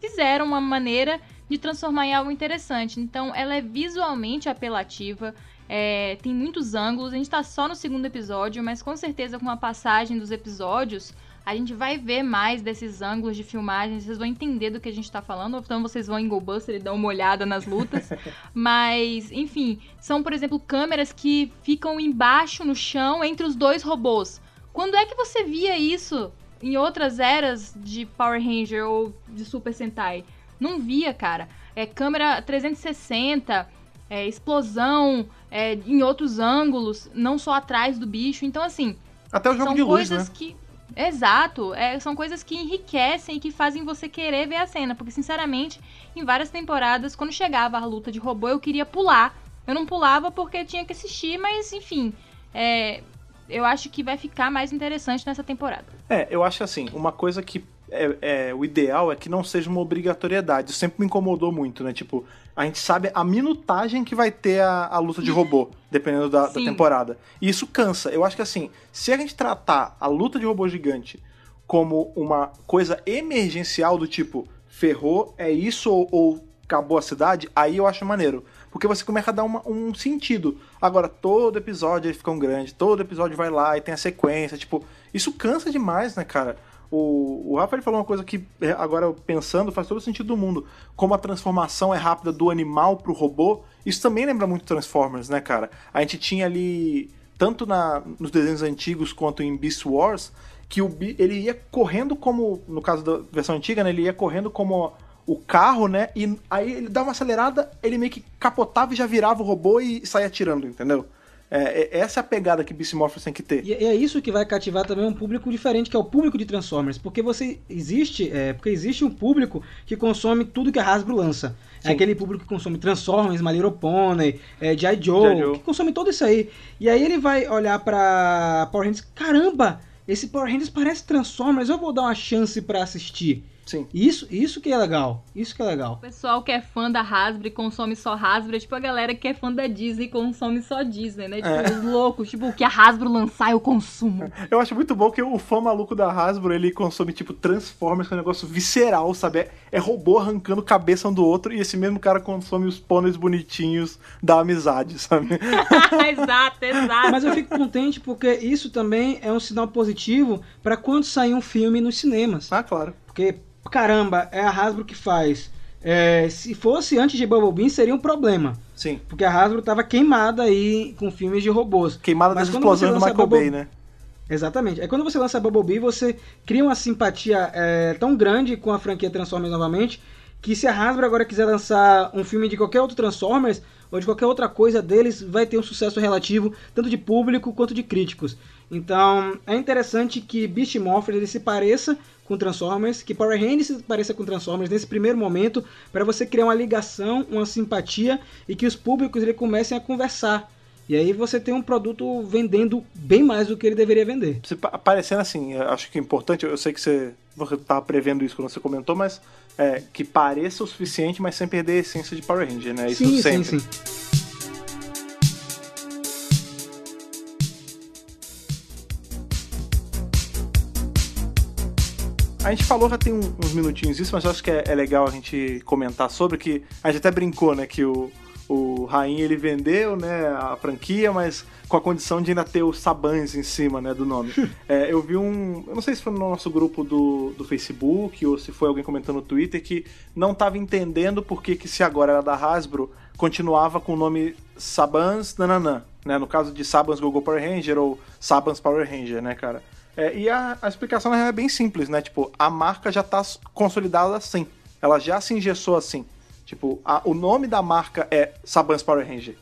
fizeram uma maneira de transformar em algo interessante. Então, ela é visualmente apelativa. É, tem muitos ângulos. A gente tá só no segundo episódio, mas com certeza com a passagem dos episódios, a gente vai ver mais desses ângulos de filmagem, vocês vão entender do que a gente tá falando, então vocês vão em GoBuster e dar uma olhada nas lutas. Mas, enfim, são, por exemplo, câmeras que ficam embaixo no chão entre os dois robôs. Quando é que você via isso em outras eras de Power Ranger ou de Super Sentai? Não via, cara. É câmera 360, é, explosão é, em outros ângulos, não só atrás do bicho. Então, assim. Até o jogo são de luz, coisas né? que Exato, é, são coisas que enriquecem e que fazem você querer ver a cena, porque sinceramente, em várias temporadas, quando chegava a luta de robô, eu queria pular. Eu não pulava porque tinha que assistir, mas enfim, é, eu acho que vai ficar mais interessante nessa temporada. É, eu acho assim, uma coisa que é, é, o ideal é que não seja uma obrigatoriedade. Isso sempre me incomodou muito, né? Tipo, a gente sabe a minutagem que vai ter a, a luta de robô, dependendo da, da, temporada. E isso cansa. Eu acho que assim, se a gente tratar a luta de robô gigante como uma coisa emergencial do tipo, ferrou, é isso ou, ou acabou a cidade, aí eu acho maneiro. Porque você começa a dar uma, um sentido. Agora, todo episódio ele fica um grande, todo episódio vai lá e tem a sequência. Tipo, isso cansa demais, né, cara? O, o Rafael falou uma coisa que, é, agora pensando, faz todo o sentido do mundo. Como a transformação é rápida do animal pro robô, isso também lembra muito Transformers, né, cara? A gente tinha ali, tanto na, nos desenhos antigos quanto em Beast Wars, que o, ele ia correndo como, no caso da versão antiga, né, ele ia correndo como o carro, né? E aí ele dava uma acelerada, ele meio que capotava e já virava o robô e saía atirando, entendeu? É, é, essa é a pegada que Beast Morphers tem que ter. E é isso que vai cativar também um público diferente, que é o público de Transformers. Porque você existe, é, porque existe um público que consome tudo que a Hasbro lança. É Sim. É aquele público que consome Transformers, My Little Pony, é, G.I. Joe, Joe, que consome tudo isso aí. E aí ele vai olhar pra Power Rangers, caramba, esse Power Rangers parece Transformers, eu vou dar uma chance para assistir. Sim. Isso, isso que é legal. Isso que é legal. O pessoal que é fã da Hasbro e consome só Hasbro é tipo a galera que é fã da Disney e consome só Disney, né? Tipo, é. os loucos, tipo, o que a Hasbro lançar eu consumo. Eu acho muito bom que o fã maluco da Hasbro, ele consome, tipo, Transformers, que é um negócio visceral, sabe? É, é robô arrancando cabeça um do outro e esse mesmo cara consome os pôneis bonitinhos da amizade, sabe? exato, exato. Mas eu fico contente porque isso também é um sinal positivo para quando sair um filme nos cinemas. Ah, claro. Porque caramba, é a Hasbro que faz. É, se fosse antes de Bumblebee, seria um problema. Sim. Porque a Hasbro estava queimada aí com filmes de robôs. Queimada das explosões do Michael Bubble... Bay, né? Exatamente. Aí quando você lança Bumblebee, você cria uma simpatia é, tão grande com a franquia Transformers novamente, que se a Hasbro agora quiser lançar um filme de qualquer outro Transformers, ou de qualquer outra coisa deles, vai ter um sucesso relativo, tanto de público quanto de críticos. Então, é interessante que Beast Morphers ele se pareça com Transformers, que Power Rangers se pareça com Transformers nesse primeiro momento, para você criar uma ligação, uma simpatia e que os públicos ele comecem a conversar. E aí você tem um produto vendendo bem mais do que ele deveria vender. Aparecendo assim, acho que é importante, eu sei que você estava prevendo isso quando você comentou, mas é, que pareça o suficiente, mas sem perder a essência de Power Ranger, né? Isso sim, sempre. sim, sim. A gente falou já tem uns minutinhos isso, mas eu acho que é, é, legal a gente comentar sobre que a gente até brincou, né, que o, o Rain ele vendeu, né, a franquia, mas com a condição de ainda ter os Sabans em cima, né, do nome. é, eu vi um, eu não sei se foi no nosso grupo do, do Facebook ou se foi alguém comentando no Twitter que não estava entendendo por que que se agora era da Hasbro continuava com o nome Sabans Nananã, né, no caso de Sabans Gogo Power Ranger ou Sabans Power Ranger, né, cara. É, e a, a, explicação é bem simples, né? Tipo, a marca já tá consolidada assim. Ela já se engessou assim. Tipo, a, o nome da marca é Sabans Power Ranger.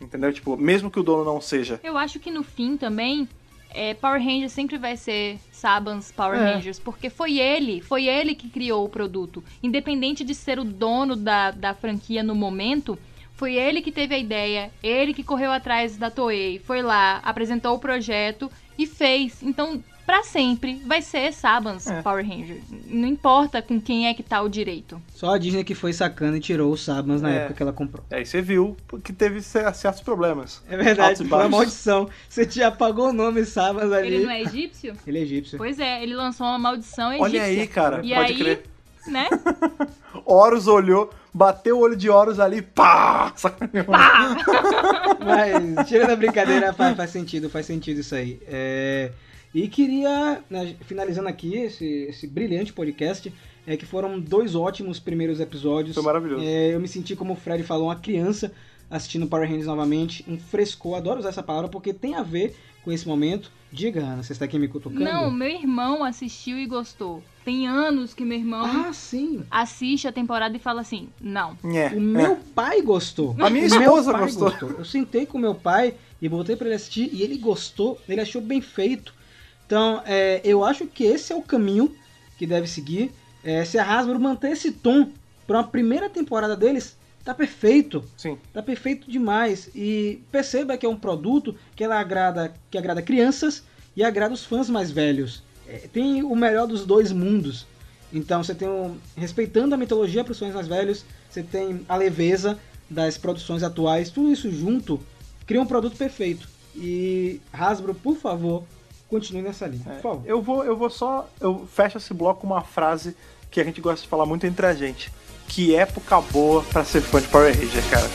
Entendeu? Tipo, mesmo que o dono não seja. Eu acho que no fim também, é, Power Ranger sempre vai ser Sabans Power é. Rangers, porque foi ele, foi ele que criou o produto. Independente de ser o dono da, da franquia no momento, foi ele que teve a ideia, ele que correu atrás da Toei, foi lá, apresentou o projeto e fez. Então, para sempre vai ser Sabans é. Power Ranger. Não importa com quem é que tá o direito. Só a Disney que foi sacana e tirou os Sabans na é. época que ela comprou. Aí você viu que teve certos problemas. É verdade, foi uma maldição. Você te apagou o nome Sabans ali. Ele não é egípcio? ele é egípcio. Pois é, ele lançou uma maldição egípcia. Olha aí, cara, e pode aí, crer. Né? Horus olhou, bateu o olho de Horus ali, pá! Pá! Mas, tirando a brincadeira, faz, faz sentido, faz sentido isso aí. É... E queria, né, finalizando aqui esse, esse brilhante podcast, é que foram dois ótimos primeiros episódios. Foi maravilhoso. É, eu me senti, como o Fred falou, uma criança assistindo Power Rangers novamente. Um frescor, adoro usar essa palavra porque tem a ver com esse momento. Diga, Ana, você está aqui me cutucando? Não, meu irmão assistiu e gostou. Tem anos que meu irmão ah, sim. assiste a temporada e fala assim, não. É, o meu é. pai gostou. A minha esposa gostou. gostou. Eu sentei com meu pai e botei para ele assistir e ele gostou. Ele achou bem feito. Então, é, eu acho que esse é o caminho que deve seguir. É, se a Hasbro manter esse tom para uma primeira temporada deles, tá perfeito. Sim. Tá perfeito demais. E perceba que é um produto que ela agrada, que agrada crianças e agrada os fãs mais velhos. É, tem o melhor dos dois mundos. Então você tem um, respeitando a mitologia para os fãs mais velhos, você tem a leveza das produções atuais, tudo isso junto cria um produto perfeito. E Hasbro, por favor, continue nessa linha, é, por favor. Eu vou, eu vou só. Eu fecho esse bloco com uma frase que a gente gosta de falar muito entre a gente. Que época boa para ser fã de Power Ranger, cara.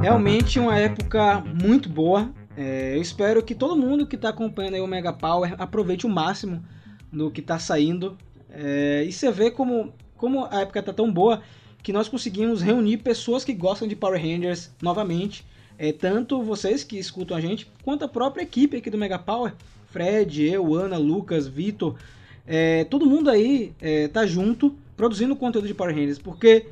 Realmente uma época muito boa. É, eu espero que todo mundo que está acompanhando o Mega Power aproveite o máximo do que está saindo. É, e você vê como, como a época está tão boa que nós conseguimos reunir pessoas que gostam de Power Rangers novamente. É, tanto vocês que escutam a gente, quanto a própria equipe aqui do Mega Power. Fred, eu, Ana, Lucas, Vitor. É, todo mundo aí é, tá junto produzindo conteúdo de Power Rangers, porque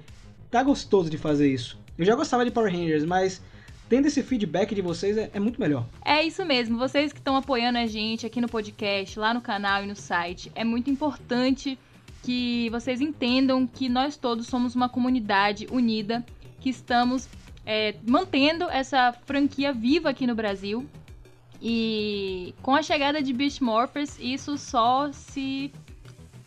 tá gostoso de fazer isso. Eu já gostava de Power Rangers, mas tendo esse feedback de vocês é, é muito melhor. É isso mesmo, vocês que estão apoiando a gente aqui no podcast, lá no canal e no site, é muito importante que vocês entendam que nós todos somos uma comunidade unida, que estamos é, mantendo essa franquia viva aqui no Brasil. E com a chegada de Beast Morphers, isso só se,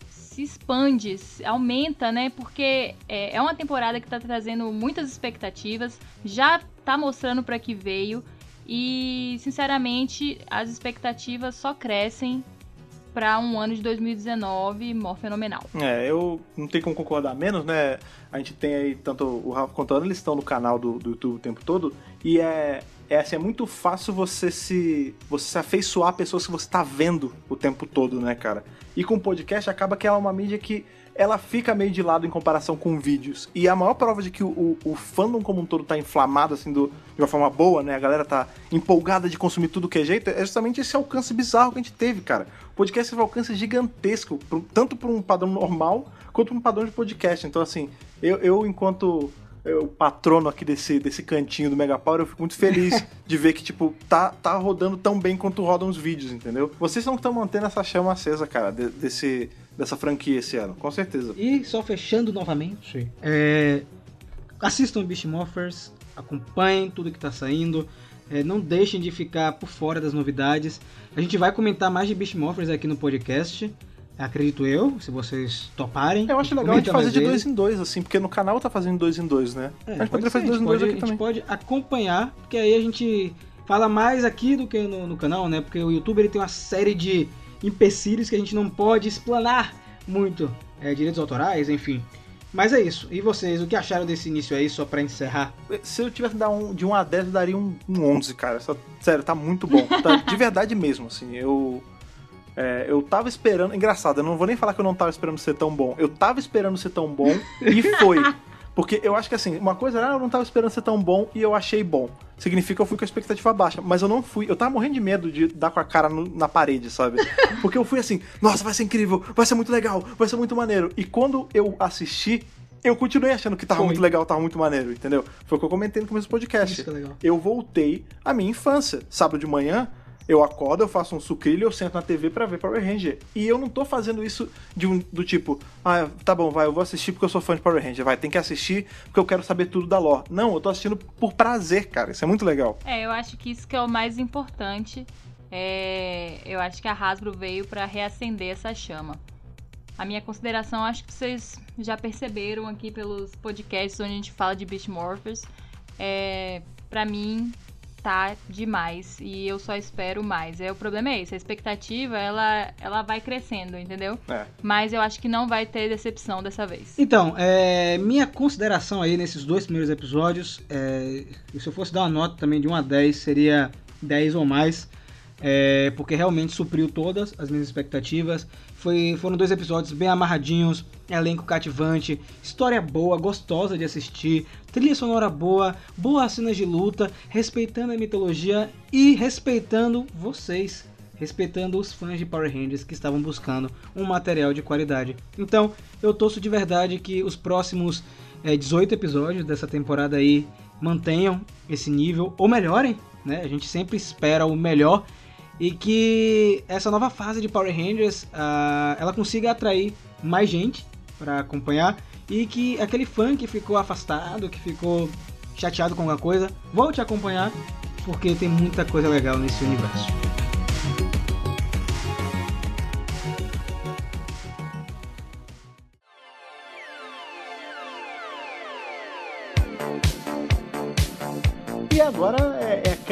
se expande, aumenta, né? Porque é, é uma temporada que está trazendo muitas expectativas, já está mostrando para que veio. E, sinceramente, as expectativas só crescem para um ano de 2019 mó fenomenal. É, eu não tenho como concordar menos, né? A gente tem aí tanto o Rafa quanto a Ana, eles estão no canal do, do YouTube o tempo todo, e é, é assim, é muito fácil você se você se afeiçoar a pessoas que você está vendo o tempo todo, né, cara? E com o podcast acaba que é uma mídia que ela fica meio de lado em comparação com vídeos. E a maior prova de que o, o, fandom como um todo tá inflamado, assim, do, de uma forma boa, né? A galera tá empolgada de consumir tudo que é jeito, é justamente esse alcance bizarro que a gente teve, cara. O podcast teve um alcance gigantesco, tanto por um padrão normal, quanto por um padrão de podcast. Então, assim, eu, eu enquanto o patrono aqui desse, desse cantinho do Mega Power, eu fico muito feliz de ver que, tipo, tá, tá rodando tão bem quanto rodam os vídeos, entendeu? Vocês não estão mantendo essa chama acesa, cara, de, desse, dessa franquia esse ano, com certeza. E só fechando novamente, é, assistam Beast Morphers, acompanhem tudo que tá saindo, é, não deixem de ficar por fora das novidades. A gente vai comentar mais de Beast Morphers aqui no podcast. Acredito eu, se vocês toparem. Eu acho legal a gente fazer de dois em dois, assim, porque no canal tá fazendo dois em dois, né? É, a gente poderia fazer dois em dois pode, aqui A gente pode acompanhar, porque aí a gente fala mais aqui do que no, no, canal, né? Porque o YouTube ele tem uma série de empecilhos que a gente não pode explanar muito. É, direitos autorais, enfim. Mas é isso. E vocês, o que acharam desse início aí, só pra encerrar? Se eu tivesse dar um, de 1 a 10, eu daria um, um 11, cara. Só, sério, tá muito bom. Tá, de verdade mesmo, assim. Eu é, eu tava esperando. Engraçado, eu não vou nem falar que eu não tava esperando ser tão bom. Eu tava esperando ser tão bom e foi. Porque eu acho que assim, uma coisa era, ah, eu não tava esperando ser tão bom e eu achei bom. Significa que eu fui com a expectativa baixa. Mas eu não fui. Eu tava morrendo de medo de dar com a cara no, na parede, sabe? Porque eu fui assim, nossa, vai ser incrível, vai ser muito legal, vai ser muito maneiro. E quando eu assisti, eu continuei achando que tava Foi. muito legal, tava muito maneiro, entendeu? Foi o que eu comentei no começo do podcast. Isso é legal. Eu voltei à minha infância. Sábado de manhã, Eu acordo, eu faço um sucrilho, eu sento na TV para ver Power Ranger. E eu não tô fazendo isso de um, do tipo, ah, tá bom, vai, eu vou assistir porque eu sou fã de Power Ranger, vai, tem que assistir porque eu quero saber tudo da lore. Não, eu tô assistindo por prazer, cara. Isso é muito legal. É, eu acho que isso que é o mais importante. É, eu acho que a Hasbro veio para reacender essa chama. A minha consideração, acho que vocês já perceberam aqui pelos podcasts onde a gente fala de Beast Morphers. É, para mim, tá demais e eu só espero mais. É, o problema é esse, a expectativa ela, ela vai crescendo, entendeu? É. Mas eu acho que não vai ter decepção dessa vez. Então, é, minha consideração aí nesses dois primeiros episódios, é, se eu fosse dar uma nota também de 1 a 10, seria 10 ou mais. É, porque realmente supriu todas as minhas expectativas. Foi, foram dois episódios bem amarradinhos, elenco cativante, história boa, gostosa de assistir, trilha sonora boa, boas cenas de luta, respeitando a mitologia e respeitando vocês, respeitando os fãs de Power Rangers que estavam buscando um material de qualidade. Então, eu torço de verdade que os próximos é, 18 episódios dessa temporada aí mantenham esse nível ou melhorem, né? A gente sempre espera o melhor e que essa nova fase de Power Rangers uh, ela consiga atrair mais gente para acompanhar e que aquele fã que ficou afastado, que ficou chateado com alguma coisa, volte a acompanhar porque tem muita coisa legal nesse universo. E agora é,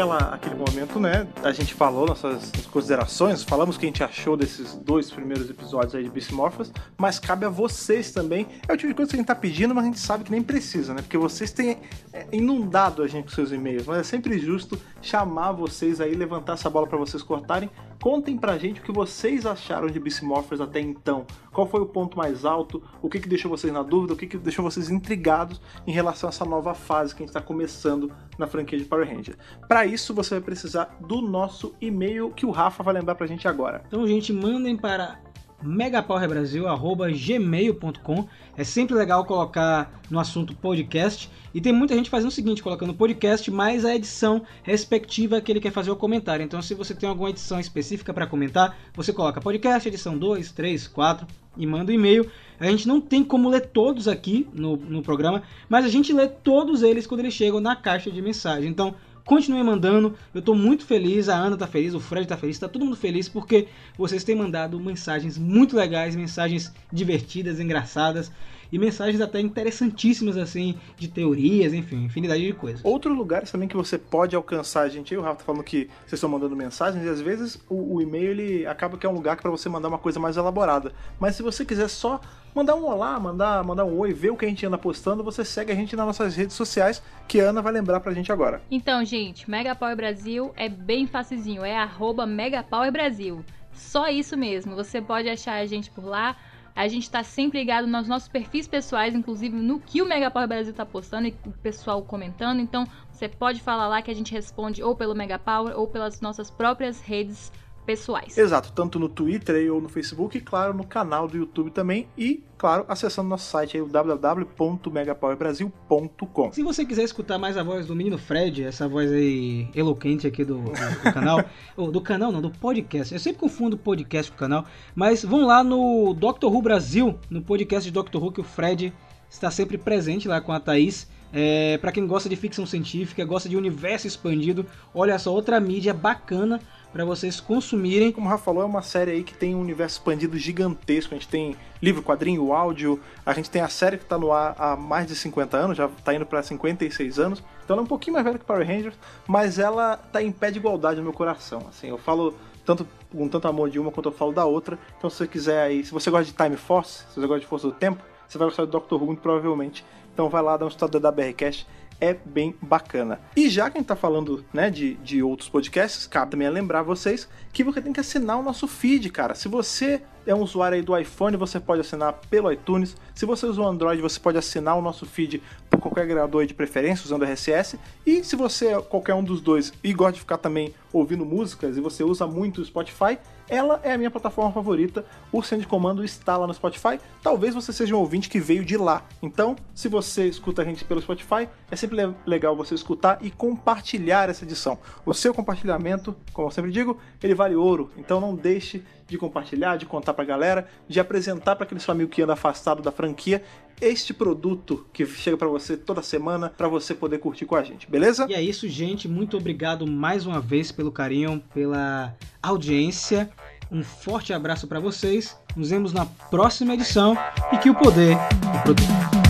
aquela, aquele momento, né? A gente falou nossas considerações, falamos o que a gente achou desses dois primeiros episódios aí de Beast Morphers, mas cabe a vocês também. É o tipo de coisa que a gente tá pedindo, mas a gente sabe que nem precisa, né? Porque vocês têm é, inundado a gente com seus e-mails, mas é sempre justo chamar vocês aí, levantar essa bola para vocês cortarem Contem pra gente o que vocês acharam de Beast Morphers até então. Qual foi o ponto mais alto? O que, que deixou vocês na dúvida? O que, que deixou vocês intrigados em relação a essa nova fase que a gente está começando na franquia de Power Ranger? Para isso, você vai precisar do nosso e-mail que o Rafa vai lembrar pra gente agora. Então, gente, mandem para megapowerbrasil.gmail.com É sempre legal colocar no assunto podcast. E tem muita gente fazendo o seguinte, colocando podcast mais a edição respectiva que ele quer fazer o comentário. Então se você tem alguma edição específica para comentar, você coloca podcast, edição 2, 3, 4 e manda um e-mail. A gente não tem como ler todos aqui no, no programa, mas a gente lê todos eles quando eles chegam na caixa de mensagem. Então Continue mandando, eu tô muito feliz, a Ana tá feliz, o Fred tá feliz, tá todo mundo feliz porque vocês têm mandado mensagens muito legais, mensagens divertidas, engraçadas e mensagens até interessantíssimas, assim, de teorias, enfim, infinidade de coisas. Outro lugar também que você pode alcançar a gente, aí o Rafa tá falando que vocês estão mandando mensagens, e às vezes o, o e-mail ele acaba que é um lugar para você mandar uma coisa mais elaborada. Mas se você quiser só mandar um olá, mandar, mandar um oi, ver o que a gente anda postando, você segue a gente nas nossas redes sociais, que a Ana vai lembrar pra gente agora. Então, gente, Mega Power Brasil é bem facilzinho, é arroba Mega Power Brasil. Só isso mesmo, você pode achar a gente por lá, a gente está sempre ligado nos nossos perfis pessoais, inclusive no que o Megapower Brasil está postando e o pessoal comentando. Então, você pode falar lá que a gente responde ou pelo Megapower ou pelas nossas próprias redes pessoais. Exato, tanto no Twitter ou no Facebook, e claro, no canal do YouTube também e, claro, acessando nosso site aí, o www.megapowerbrasil.com. Se você quiser escutar mais a voz do menino Fred, essa voz aí eloquente aqui do, do, do canal, ou do canal não, do podcast. Eu sempre confundo podcast com o canal, mas vão lá no Doctor Who Brasil, no podcast de Doctor Who que o Fred está sempre presente lá com a Thaís. É, para quem gosta de ficção científica, gosta de universo expandido, olha só, outra mídia bacana para vocês consumirem. Como o Rafa falou, é uma série aí que tem um universo expandido gigantesco. A gente tem livro, quadrinho, áudio. A gente tem a série que está no ar há mais de 50 anos, já está indo para 56 anos. Então ela é um pouquinho mais velha que Power Rangers, mas ela está em pé de igualdade no meu coração. Assim, eu falo tanto com tanto amor de uma quanto eu falo da outra. Então se você quiser aí, se você gosta de Time Force, se você gosta de Força do Tempo, você vai gostar do Doctor Who muito provavelmente. Então vai lá dar um estado da BRCast é bem bacana. E já que a gente tá falando, né, de, de outros podcasts, cabe também lembrar vocês que você tem que assinar o nosso feed, cara. Se você é um usuário aí do iPhone, você pode assinar pelo iTunes. Se você usa o Android, você pode assinar o nosso feed por qualquer agregador de preferência, usando RSS. E se você é qualquer um dos dois e gosta de ficar também ouvindo músicas e você usa muito o Spotify, ela é a minha plataforma favorita. O Centro de Comando está lá no Spotify. Talvez você seja um ouvinte que veio de lá. Então, se você escuta a gente pelo Spotify, é sempre legal você escutar e compartilhar essa edição. O seu compartilhamento, como eu sempre digo, ele vale ouro. Então não deixe de compartilhar, de contar pra galera, de apresentar para aquele seu amigo que anda afastado da franquia este produto que chega para você toda semana para você poder curtir com a gente, beleza? E é isso, gente. Muito obrigado mais uma vez pelo carinho, pela audiência. Um forte abraço para vocês. Nos vemos na próxima edição e que o poder o produto.